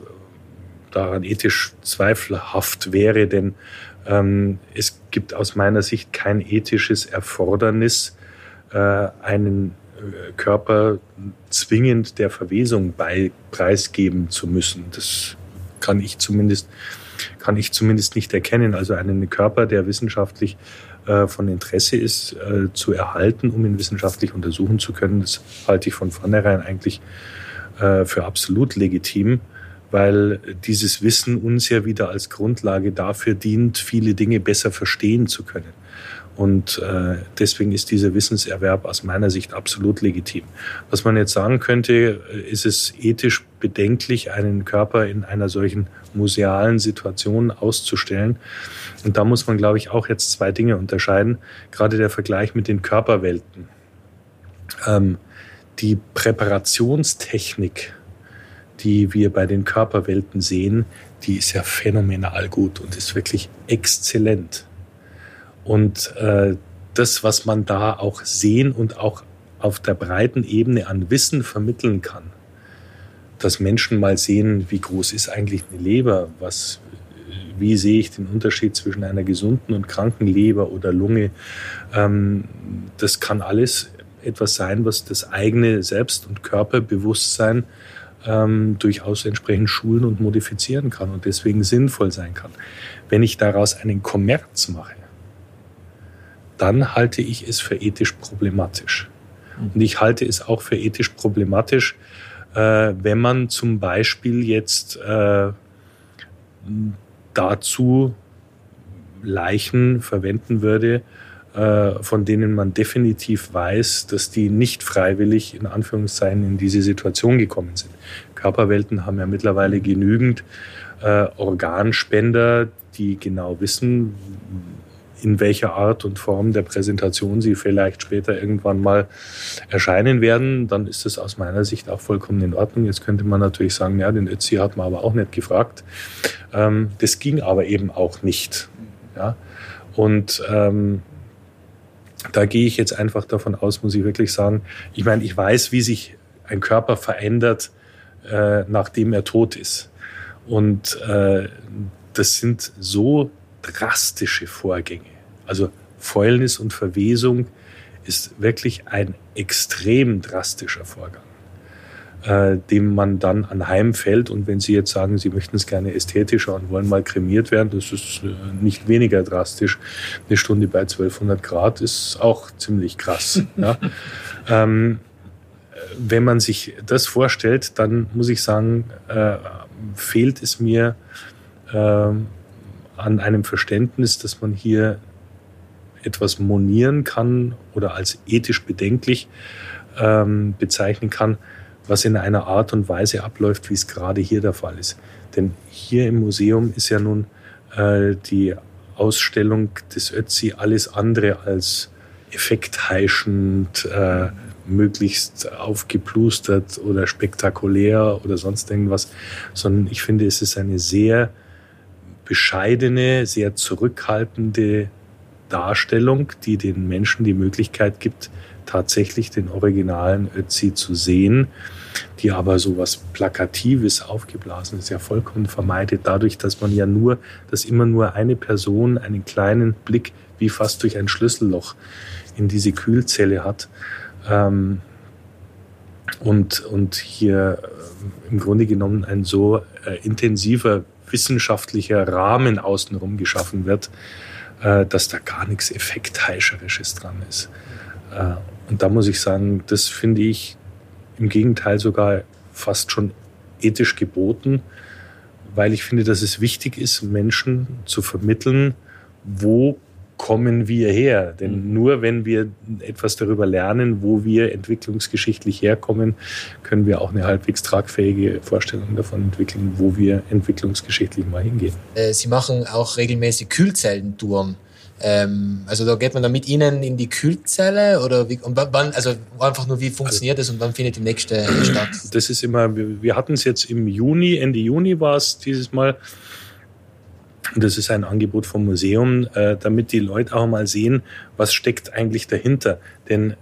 daran ethisch zweifelhaft wäre, denn ähm, es gibt aus meiner Sicht kein ethisches Erfordernis, äh, einen äh, Körper zwingend der Verwesung bei, preisgeben zu müssen. Das kann ich zumindest kann ich zumindest nicht erkennen. Also einen Körper, der wissenschaftlich äh, von Interesse ist, äh, zu erhalten, um ihn wissenschaftlich untersuchen zu können, das halte ich von vornherein eigentlich für absolut legitim, weil dieses Wissen uns ja wieder als Grundlage dafür dient, viele Dinge besser verstehen zu können. Und äh, deswegen ist dieser Wissenserwerb aus meiner Sicht absolut legitim. Was man jetzt sagen könnte, äh, ist es ethisch bedenklich, einen Körper in einer solchen musealen Situation auszustellen. Und da muss man, glaube ich, auch jetzt zwei Dinge unterscheiden. Gerade der Vergleich mit den Körperwelten. Ähm, die Präparationstechnik, die wir bei den Körperwelten sehen, die ist ja phänomenal gut und ist wirklich exzellent. Und äh, das, was man da auch sehen und auch auf der breiten Ebene an Wissen vermitteln kann, dass Menschen mal sehen, wie groß ist eigentlich eine Leber, was, wie sehe ich den Unterschied zwischen einer gesunden und kranken Leber oder Lunge, ähm, das kann alles etwas sein, was das eigene Selbst- und Körperbewusstsein ähm, durchaus entsprechend schulen und modifizieren kann und deswegen sinnvoll sein kann. Wenn ich daraus einen Kommerz mache, dann halte ich es für ethisch problematisch. Und ich halte es auch für ethisch problematisch, äh, wenn man zum Beispiel jetzt äh, dazu Leichen verwenden würde, von denen man definitiv weiß, dass die nicht freiwillig in Anführungszeichen in diese Situation gekommen sind. Körperwelten haben ja mittlerweile genügend äh, Organspender, die genau wissen, in welcher Art und Form der Präsentation sie vielleicht später irgendwann mal erscheinen werden, dann ist das aus meiner Sicht auch vollkommen in Ordnung. Jetzt könnte man natürlich sagen, ja, den Ötzi hat man aber auch nicht gefragt. Ähm, das ging aber eben auch nicht. Ja? Und ähm, da gehe ich jetzt einfach davon aus, muss ich wirklich sagen, ich meine, ich weiß, wie sich ein Körper verändert, äh, nachdem er tot ist. Und äh, das sind so drastische Vorgänge. Also Fäulnis und Verwesung ist wirklich ein extrem drastischer Vorgang, äh, dem man dann anheimfällt. Und wenn Sie jetzt sagen, Sie möchten es gerne ästhetischer und wollen mal kremiert werden, das ist äh, nicht weniger drastisch. Eine Stunde bei 1200 Grad ist auch ziemlich krass. ja. ähm, wenn man sich das vorstellt, dann muss ich sagen, äh, fehlt es mir äh, an einem Verständnis, dass man hier etwas monieren kann oder als ethisch bedenklich ähm, bezeichnen kann, was in einer Art und Weise abläuft, wie es gerade hier der Fall ist. Denn hier im Museum ist ja nun äh, die Ausstellung des Ötzi alles andere als effektheischend, äh, möglichst aufgeplustert oder spektakulär oder sonst irgendwas, sondern ich finde, es ist eine sehr bescheidene, sehr zurückhaltende Darstellung, die den Menschen die Möglichkeit gibt, tatsächlich den originalen Ötzi zu sehen, die aber so was Plakatives, Aufgeblasenes ja vollkommen vermeidet, dadurch, dass man ja nur, dass immer nur eine Person einen kleinen Blick wie fast durch ein Schlüsselloch in diese Kühlzelle hat. Ähm, und, und hier äh, im Grunde genommen ein so äh, intensiver wissenschaftlicher Rahmen außenrum geschaffen wird, äh, dass da gar nichts Effektheischerisches dran ist. Äh, und da muss ich sagen, das finde ich im Gegenteil sogar fast schon ethisch geboten, weil ich finde, dass es wichtig ist, Menschen zu vermitteln, wo kommen wir her? Denn mhm. nur wenn wir etwas darüber lernen, wo wir entwicklungsgeschichtlich herkommen, können wir auch eine halbwegs tragfähige Vorstellung davon entwickeln, wo wir entwicklungsgeschichtlich mal hingehen. Äh, Sie machen auch regelmäßig Kühlzellentouren. Ähm, also da geht man dann mit Ihnen in die Kühlzelle oder wie, und wann, also einfach nur wie funktioniert das und wann findet die nächste statt? Das ist immer, wir hatten es jetzt im Juni, Ende Juni war es dieses Mal das ist ein Angebot vom Museum, äh, damit die Leute auch mal sehen, was steckt eigentlich dahinter. Denn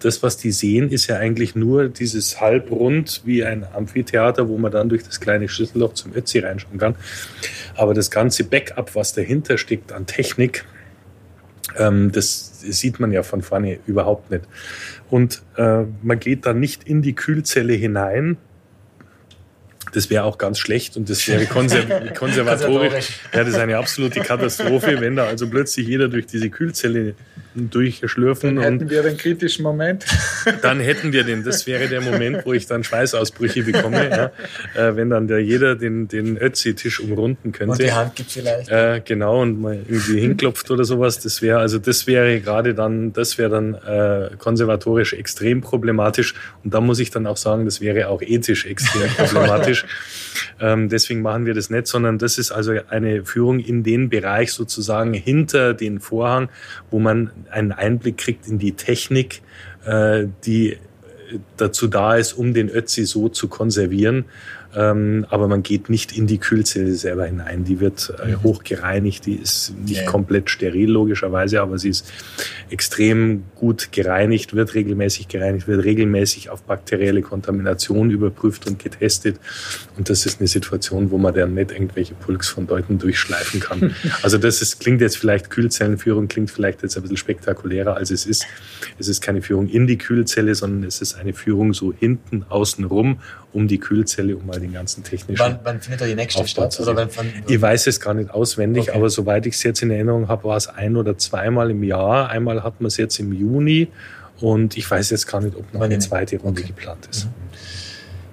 das, was die sehen, ist ja eigentlich nur dieses Halbrund wie ein Amphitheater, wo man dann durch das kleine Schlüsselloch zum Ötzi reinschauen kann. Aber das ganze Backup, was dahinter steckt an Technik, das sieht man ja von vorne überhaupt nicht. Und äh, man geht dann nicht in die Kühlzelle hinein, das wäre auch ganz schlecht und das wäre konser konservatorisch. ja, das ist eine absolute Katastrophe, wenn da also plötzlich jeder durch diese Kühlzelle durchschlürfen. Dann hätten wir den kritischen Moment. Dann hätten wir den. Das wäre der Moment, wo ich dann Schweißausbrüche bekomme, ja, äh, wenn dann der jeder den, den Ötzi-Tisch umrunden könnte. Und die Hand gibt vielleicht. Äh, genau, und mal irgendwie hinklopft oder sowas. Das wäre, also das wäre gerade dann, das wäre dann äh, konservatorisch extrem problematisch. Und da muss ich dann auch sagen, das wäre auch ethisch extrem problematisch. Ähm, deswegen machen wir das nicht, sondern das ist also eine Führung in den Bereich sozusagen hinter den Vorhang, wo man einen Einblick kriegt in die Technik, äh, die dazu da ist, um den Ötzi so zu konservieren. Ähm, aber man geht nicht in die Kühlzelle selber hinein. Die wird äh, mhm. hoch gereinigt, die ist nicht ja. komplett steril logischerweise, aber sie ist extrem gut gereinigt, wird regelmäßig gereinigt, wird regelmäßig auf bakterielle Kontamination überprüft und getestet. Und das ist eine Situation, wo man dann nicht irgendwelche Pulks von Deuten durchschleifen kann. also das ist, klingt jetzt vielleicht Kühlzellenführung, klingt vielleicht jetzt ein bisschen spektakulärer, als es ist. Es ist keine Führung in die Kühlzelle, sondern es ist eine Führung so hinten außen rum um die Kühlzelle, um mal den ganzen technischen. Wann, wann findet da die nächste statt? Oder wann, wann, ich weiß es gar nicht auswendig, okay. aber soweit ich es jetzt in Erinnerung habe, war es ein oder zweimal im Jahr. Einmal hat man es jetzt im Juni und ich weiß jetzt gar nicht, ob noch eine zweite Runde okay. geplant ist. Mhm.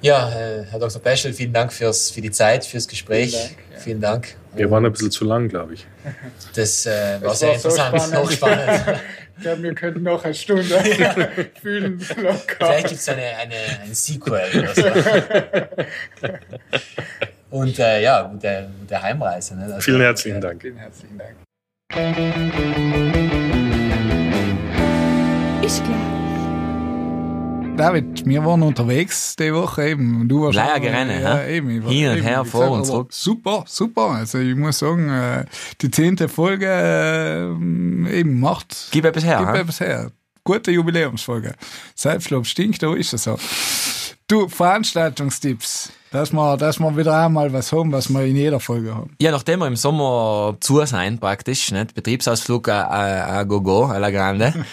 Ja, äh, Herr Dr. Peschel, vielen Dank fürs, für die Zeit, fürs Gespräch. Vielen Dank. Ja. Vielen Dank. Wir waren ein bisschen zu lang, glaube ich. Das äh, war das sehr war interessant, so spannend. Ich glaube, wir könnten noch eine Stunde ja. fühlen locker. Vielleicht gibt es eine, eine, ein Sequel oder so. Und äh, ja, gute, gute Heimreise. Ne? Also, Vielen herzlichen Dank. Vielen herzlichen Dank. Ich glaube. David, wir waren unterwegs die Woche eben. Du warst Leier gerennen, ja, eben, Hin und her, vor und zurück. Super, super. Also ich muss sagen, äh, die zehnte Folge äh, eben macht. Gib etwas her. Gib etwas her. Gute Jubiläumsfolge. Selbstlob stinkt, da ist es so. Du, Veranstaltungstipps. Dass wir, dass wir wieder einmal was haben, was wir in jeder Folge haben. Ja, nachdem wir im Sommer zu sein, praktisch, nicht? Betriebsausflug a, a go go, a la grande.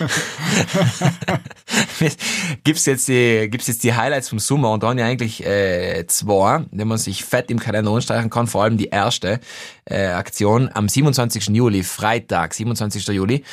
gibt's jetzt die, gibt's jetzt die Highlights vom Sommer und dann ja eigentlich, äh, zwei, die man sich fett im Kalender anstreichen kann, vor allem die erste, äh, Aktion am 27. Juli, Freitag, 27. Juli.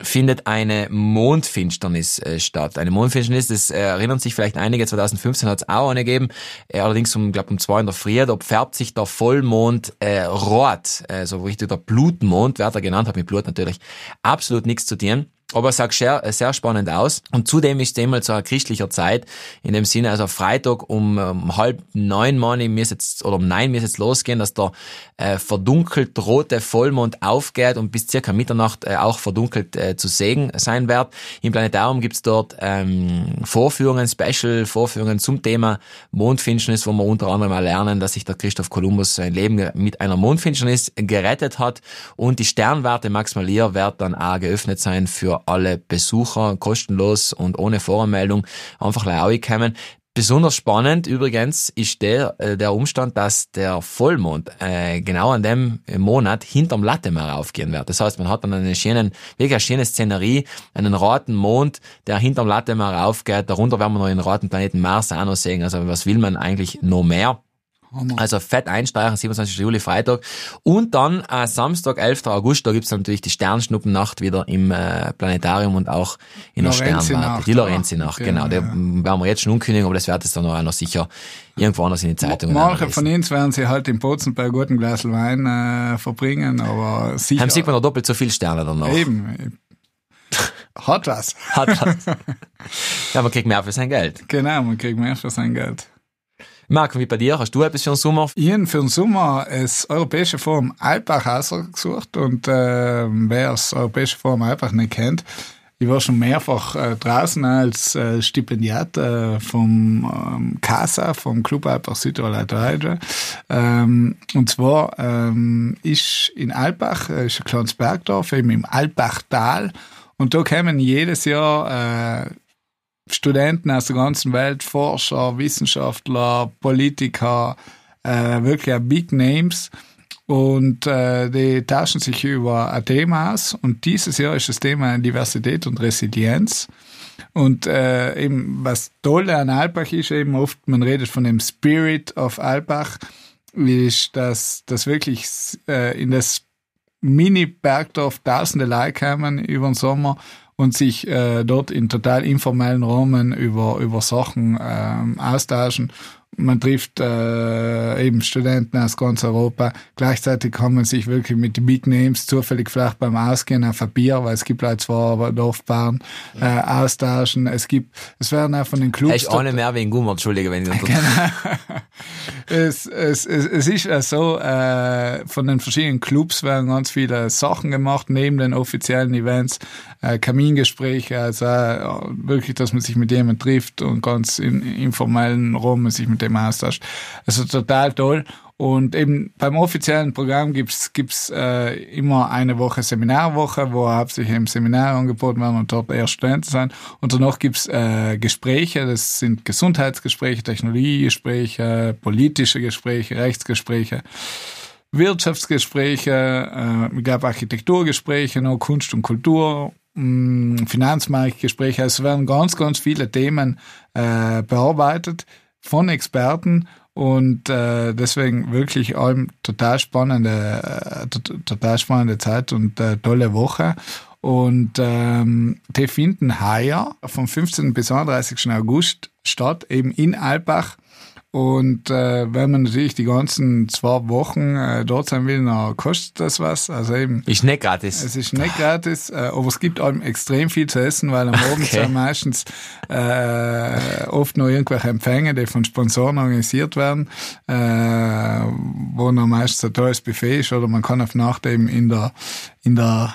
Findet eine Mondfinsternis äh, statt. Eine Mondfinsternis, das äh, erinnern sich vielleicht einige, 2015 hat es auch eine gegeben, äh, allerdings um, glaube um zwei in der Früh, da färbt sich der Vollmond äh, rot, äh, so richtig der Blutmond, wer er genannt hat mit Blut natürlich, absolut nichts zu tun. Aber es sah sehr, sehr spannend aus. Und zudem ist es einmal zu einer christlicher Zeit. In dem Sinne, also Freitag um, um halb neun, Mann, mir jetzt, oder um neun mir jetzt losgehen, dass der äh, verdunkelt rote Vollmond aufgeht und bis circa Mitternacht äh, auch verdunkelt äh, zu sehen sein wird. Im Planetarium gibt's dort ähm, Vorführungen, Special-Vorführungen zum Thema Mondfinsternis, wo wir unter anderem mal lernen, dass sich der Christoph Kolumbus sein Leben mit einer Mondfinsternis gerettet hat. Und die Sternwarte Max Malier wird dann auch geöffnet sein für alle Besucher, kostenlos und ohne Voranmeldung einfach kommen. Besonders spannend übrigens ist der, äh, der Umstand, dass der Vollmond äh, genau an dem Monat hinterm Latemer aufgehen wird. Das heißt, man hat dann eine schöne, wirklich eine schöne Szenerie, einen roten Mond, der hinterm Latemer aufgeht. Darunter werden wir noch den roten Planeten Mars auch noch sehen. Also was will man eigentlich noch mehr? Also fett einsteigen, 27. Juli, Freitag. Und dann äh, Samstag, 11. August, da gibt's dann natürlich die Sternschnuppennacht wieder im äh, Planetarium und auch in der Sternwarte. Die Lorenzi-Nacht, genau. genau. Ja. werden wir jetzt schon unkündigen, aber das wird es dann auch noch sicher irgendwo anders in die Zeitung. Manche von uns werden sie halt in Bozen bei einem guten Glas Wein äh, verbringen, aber sicher. Haben sieht man noch doppelt so viele Sterne dann noch. Eben. Hat was. Hat was. ja, man kriegt mehr für sein Geld. Genau, man kriegt mehr für sein Geld. Marc, wie bei dir? Hast du etwas für den Sommer? Ich habe für den Sommer das Europäische Forum Alpbach ausgesucht und äh, wer das Europäische Forum Alpbach nicht kennt, ich war schon mehrfach äh, draußen als äh, Stipendiat äh, vom ähm, CASA, vom Club Alpbach Südtirol ähm, Und zwar ähm, ist in Alpbach, äh, ist ein kleines Bergdorf, eben im Alpbachtal. Und da kommen jedes Jahr äh, Studenten aus der ganzen Welt, Forscher, Wissenschaftler, Politiker, äh, wirklich Big Names. Und äh, die tauschen sich über ein Thema aus. Und dieses Jahr ist das Thema Diversität und Resilienz. Und äh, eben was toll an Alpbach ist, eben oft, man redet von dem Spirit of Alpbach, ist, dass, dass wirklich äh, in das Mini-Bergdorf tausende Leute kommen über den Sommer und sich äh, dort in total informellen Rahmen über, über Sachen ähm, austauschen man trifft äh, eben Studenten aus ganz Europa. Gleichzeitig kann man sich wirklich mit den Big Names zufällig vielleicht beim Ausgehen auf ein Bier, weil es gibt halt zwar Dorfbahn, äh, austauschen. Es gibt, es werden auch von den Clubs... Echt ohne mehr wegen Gummer, entschuldige, wenn ich das genau. es, es, es, es ist ja so, äh, von den verschiedenen Clubs werden ganz viele Sachen gemacht, neben den offiziellen Events, äh, Kamingespräche, also äh, wirklich, dass man sich mit jemandem trifft und ganz in informellen Raum sich mit dem austauscht. Also total toll. Und eben beim offiziellen Programm gibt's gibt's äh, immer eine Woche Seminarwoche, wo hauptsächlich im Seminar angeboten werden und dort erst Studenten sein. Und danach gibt's äh, Gespräche, das sind Gesundheitsgespräche, Technologiegespräche, politische Gespräche, Rechtsgespräche. Wirtschaftsgespräche, äh, glaube Architekturgespräche, noch Kunst und Kultur, mh, Finanzmarktgespräche. Also es werden ganz, ganz viele Themen äh, bearbeitet von Experten und äh, deswegen wirklich allem total spannende, äh, total spannende Zeit und äh, tolle Woche. Und ähm, die finden heuer vom 15. bis 31. August statt, eben in Alpbach. Und äh, wenn man natürlich die ganzen zwei Wochen äh, dort sein will, dann kostet das was. Also eben. Ist nicht gratis. Es ist nicht gratis, äh, aber es gibt einem extrem viel zu essen, weil am Abend okay. sind meistens äh, oft noch irgendwelche Empfänge, die von Sponsoren organisiert werden, äh, wo noch meistens ein tolles Buffet ist oder man kann auf Nacht eben in der in der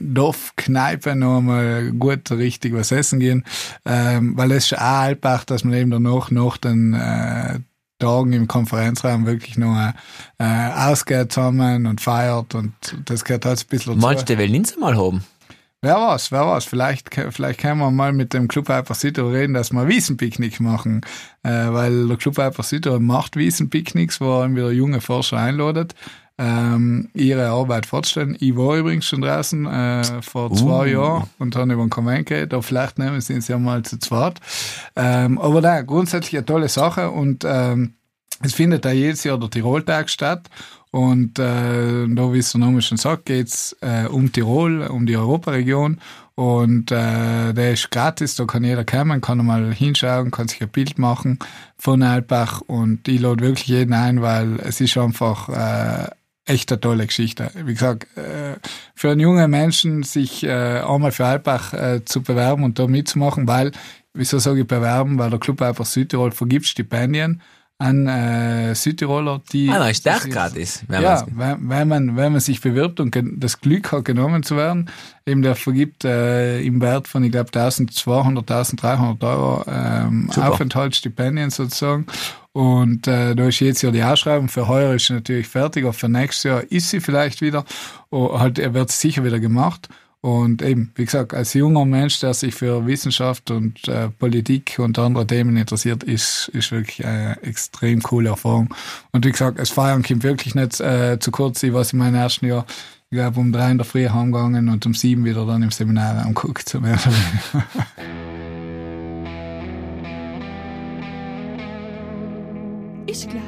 Dorfkneipe noch mal gut richtig was essen gehen, ähm, weil es ist auch Altbach, dass man eben danach noch den äh, Tagen im Konferenzraum wirklich noch äh, ausgeht zusammen und feiert und das gehört halt ein bisschen. Meinst du, will Linz mal haben? Wer weiß, wer weiß. Vielleicht, vielleicht können wir mal mit dem Club Hyper Südtirol reden, dass wir Wiesenpicknick machen. Äh, weil der Club Hyper Südtirol macht Wiesenpicknicks, wo er wieder junge Forscher einladet ähm, ihre Arbeit fortstellen. Ich war übrigens schon draußen äh, vor zwei uh. Jahren und habe über den Konvent geredet, aber vielleicht nehmen sie es ja mal zu zweit. Ähm, aber da grundsätzlich eine tolle Sache und ähm, es findet da jedes Jahr der Tiroltag statt. Und äh, da, wie es der Name schon sagt, geht's äh, um Tirol, um die Europaregion. Und äh, der ist gratis, da kann jeder kommen, kann mal hinschauen, kann sich ein Bild machen von Alpbach. Und ich lade wirklich jeden ein, weil es ist einfach äh, echt eine tolle Geschichte. Wie gesagt, äh, für einen jungen Menschen sich äh, einmal für Alpbach äh, zu bewerben und da mitzumachen, weil, wieso sage ich bewerben, weil der Club einfach Südtirol vergibt Stipendien an äh, Südtiroler, die... Ah, ist der gratis. wenn Ja, wenn, wenn, man, wenn man sich bewirbt und das Glück hat, genommen zu werden, eben der vergibt äh, im Wert von, ich glaube, 1200, 1300 Euro ähm. Aufenthaltsstipendien sozusagen. Und äh, da ist jetzt ja die Ausschreibung. Für heuer ist sie natürlich fertig, aber für nächstes Jahr ist sie vielleicht wieder. Oh, halt, er wird sicher wieder gemacht. Und eben, wie gesagt, als junger Mensch, der sich für Wissenschaft und äh, Politik und andere Themen interessiert, ist, ist wirklich eine extrem coole Erfahrung. Und wie gesagt, das Feiern kommt wirklich nicht äh, zu kurz. Ich war in meinem ersten Jahr, ich glaube, um drei in der Früh heimgegangen und um sieben wieder dann im Seminar angeguckt. Ist gleich.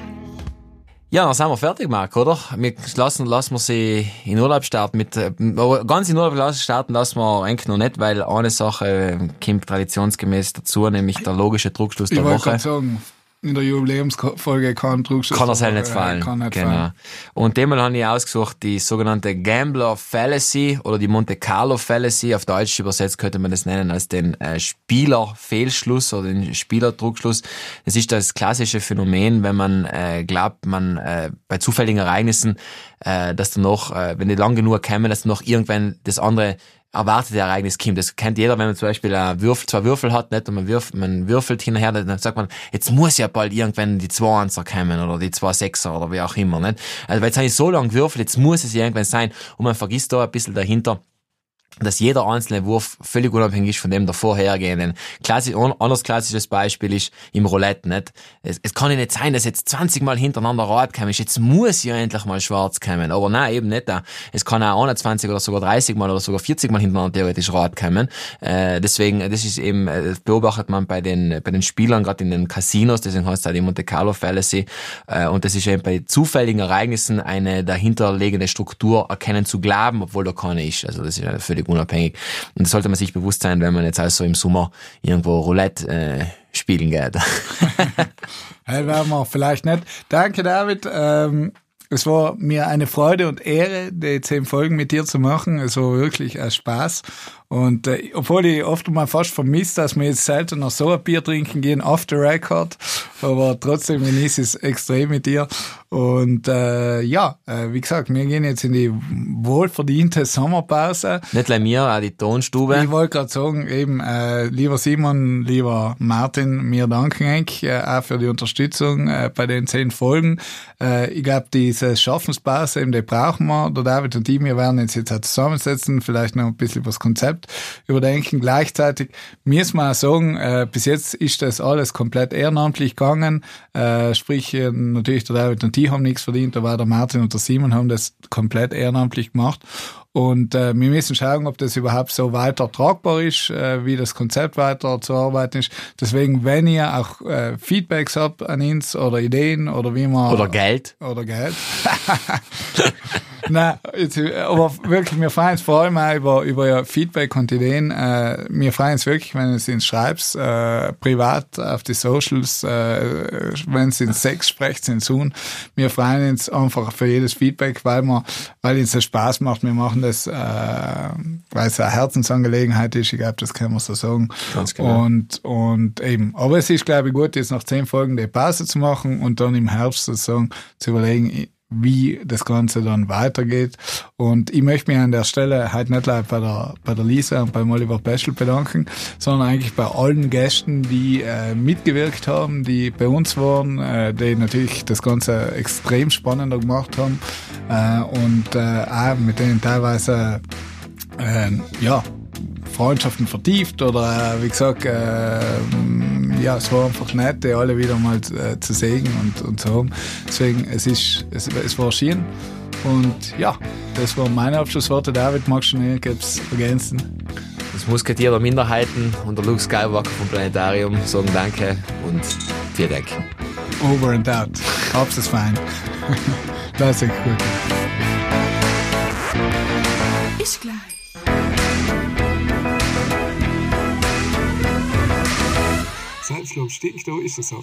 Ja, dann sind wir fertig, Marc, oder? Wir lassen, lassen wir sie in Urlaub starten mit, äh, aber ganz in Urlaub lassen- starten lassen wir eigentlich noch nicht, weil eine Sache äh, kommt traditionsgemäß dazu, nämlich der logische Druckschluss Ich der wollte Woche. gerade sagen, in der Jubiläumsfolge kann Druckschuss. Kann er selber nicht fallen. Kann nicht genau. fallen. Und demmal habe ich ausgesucht die sogenannte Gambler Fallacy oder die Monte Carlo Fallacy. Auf Deutsch übersetzt könnte man das nennen als den äh, Spielerfehlschluss oder den Spielerdruckschluss. Das ist das klassische Phänomen, wenn man äh, glaubt, man äh, bei zufälligen Ereignissen, äh, dass dann noch, äh, wenn die lang genug kämen, dass dann noch irgendwann das andere erwartete Ereignis kommt. Das kennt jeder, wenn man zum Beispiel einen Würfel, zwei Würfel hat, nicht, und man, wirft, man würfelt hinterher, dann sagt man, jetzt muss ja bald irgendwann die zwei Einser kommen oder die zwei Sechser oder wie auch immer, nicht? Also, weil jetzt habe ich so lange gewürfelt, jetzt muss es irgendwann sein und man vergisst da ein bisschen dahinter, dass jeder einzelne Wurf völlig unabhängig ist von dem der vorhergehenden. Klassisch, ein anderes klassisches Beispiel ist im Roulette, nicht? Es, es kann ja nicht sein, dass jetzt 20 Mal hintereinander rot kommen ist. Jetzt muss ja endlich mal schwarz kommen. Aber nein, eben nicht. da. Es kann auch 21 oder sogar 30 Mal oder sogar 40 Mal hintereinander theoretisch rot kommen. Äh, deswegen, das ist eben, äh, das beobachtet man bei den, bei den Spielern, gerade in den Casinos, deswegen heißt es auch die Monte Carlo Fallacy. Äh, und das ist eben bei zufälligen Ereignissen eine dahinterliegende Struktur erkennen zu glauben, obwohl da keine ist. Also das ist ja völlig unabhängig. Und das sollte man sich bewusst sein, wenn man jetzt also im Sommer irgendwo Roulette äh, spielen geht. Hey, werden wir vielleicht nicht. Danke, David. Ähm, es war mir eine Freude und Ehre, die zehn Folgen mit dir zu machen. Es war wirklich ein Spaß. Und äh, obwohl ich oft mal fast vermisst, dass wir jetzt selten noch so ein Bier trinken gehen, off the record, aber trotzdem genieße ich es extrem mit dir. Und äh, ja, äh, wie gesagt, wir gehen jetzt in die wohlverdiente Sommerpause. Nicht nur mir, auch die Tonstube. Ich wollte gerade sagen, eben, äh, lieber Simon, lieber Martin, mir danken euch äh, auch für die Unterstützung äh, bei den zehn Folgen. Äh, ich glaube, diese Schaffenspause, eben, die brauchen wir. Der David und ich, wir werden uns jetzt auch zusammensetzen, vielleicht noch ein bisschen das Konzept überdenken. Gleichzeitig wir auch sagen, äh, bis jetzt ist das alles komplett ehrenamtlich gegangen. Äh, sprich, äh, natürlich der David und die haben nichts verdient, aber der Martin und der Simon haben das komplett ehrenamtlich gemacht. Und äh, wir müssen schauen, ob das überhaupt so weiter tragbar ist, äh, wie das Konzept weiter zu arbeiten ist. Deswegen, wenn ihr auch äh, Feedbacks habt an uns oder Ideen oder wie man... Oder Geld. Oder Geld. Nein, jetzt, aber wirklich, wir freuen uns vor allem auch über, über euer Feedback und Ideen. Äh, wir freuen uns wirklich, wenn du es uns schreibst, äh, privat auf die Socials, äh, wenn es in Sex sprecht, sind Zoom. Wir freuen uns einfach für jedes Feedback, weil wir, weil uns das Spaß macht. Wir machen das, äh, weil es eine Herzensangelegenheit ist. Ich glaube, das kann man so sagen. Ganz genau. Und, und eben. Aber es ist, glaube ich, gut, jetzt nach zehn Folgen die Pause zu machen und dann im Herbst sozusagen zu überlegen, wie das Ganze dann weitergeht. Und ich möchte mich an der Stelle halt nicht gleich bei der, bei der Lisa und beim Oliver Peschel bedanken, sondern eigentlich bei allen Gästen, die äh, mitgewirkt haben, die bei uns waren, äh, die natürlich das Ganze extrem spannender gemacht haben äh, und äh, auch mit denen teilweise äh, ja, Freundschaften vertieft oder äh, wie gesagt, äh, ja, es war einfach nett, die alle wieder mal äh, zu sehen und, und zu haben. Deswegen, es ist, es, es war schön. Und ja, das waren meine Abschlussworte. David, magst du noch irgendwas ergänzen? Das Musketier der Minderheiten und der Luke Skywalker vom Planetarium sagen Danke und vielen Dank. over and out. Hab's es fein. das ist gut. Ist gleich. Selbstlob stinkt, da ist es so.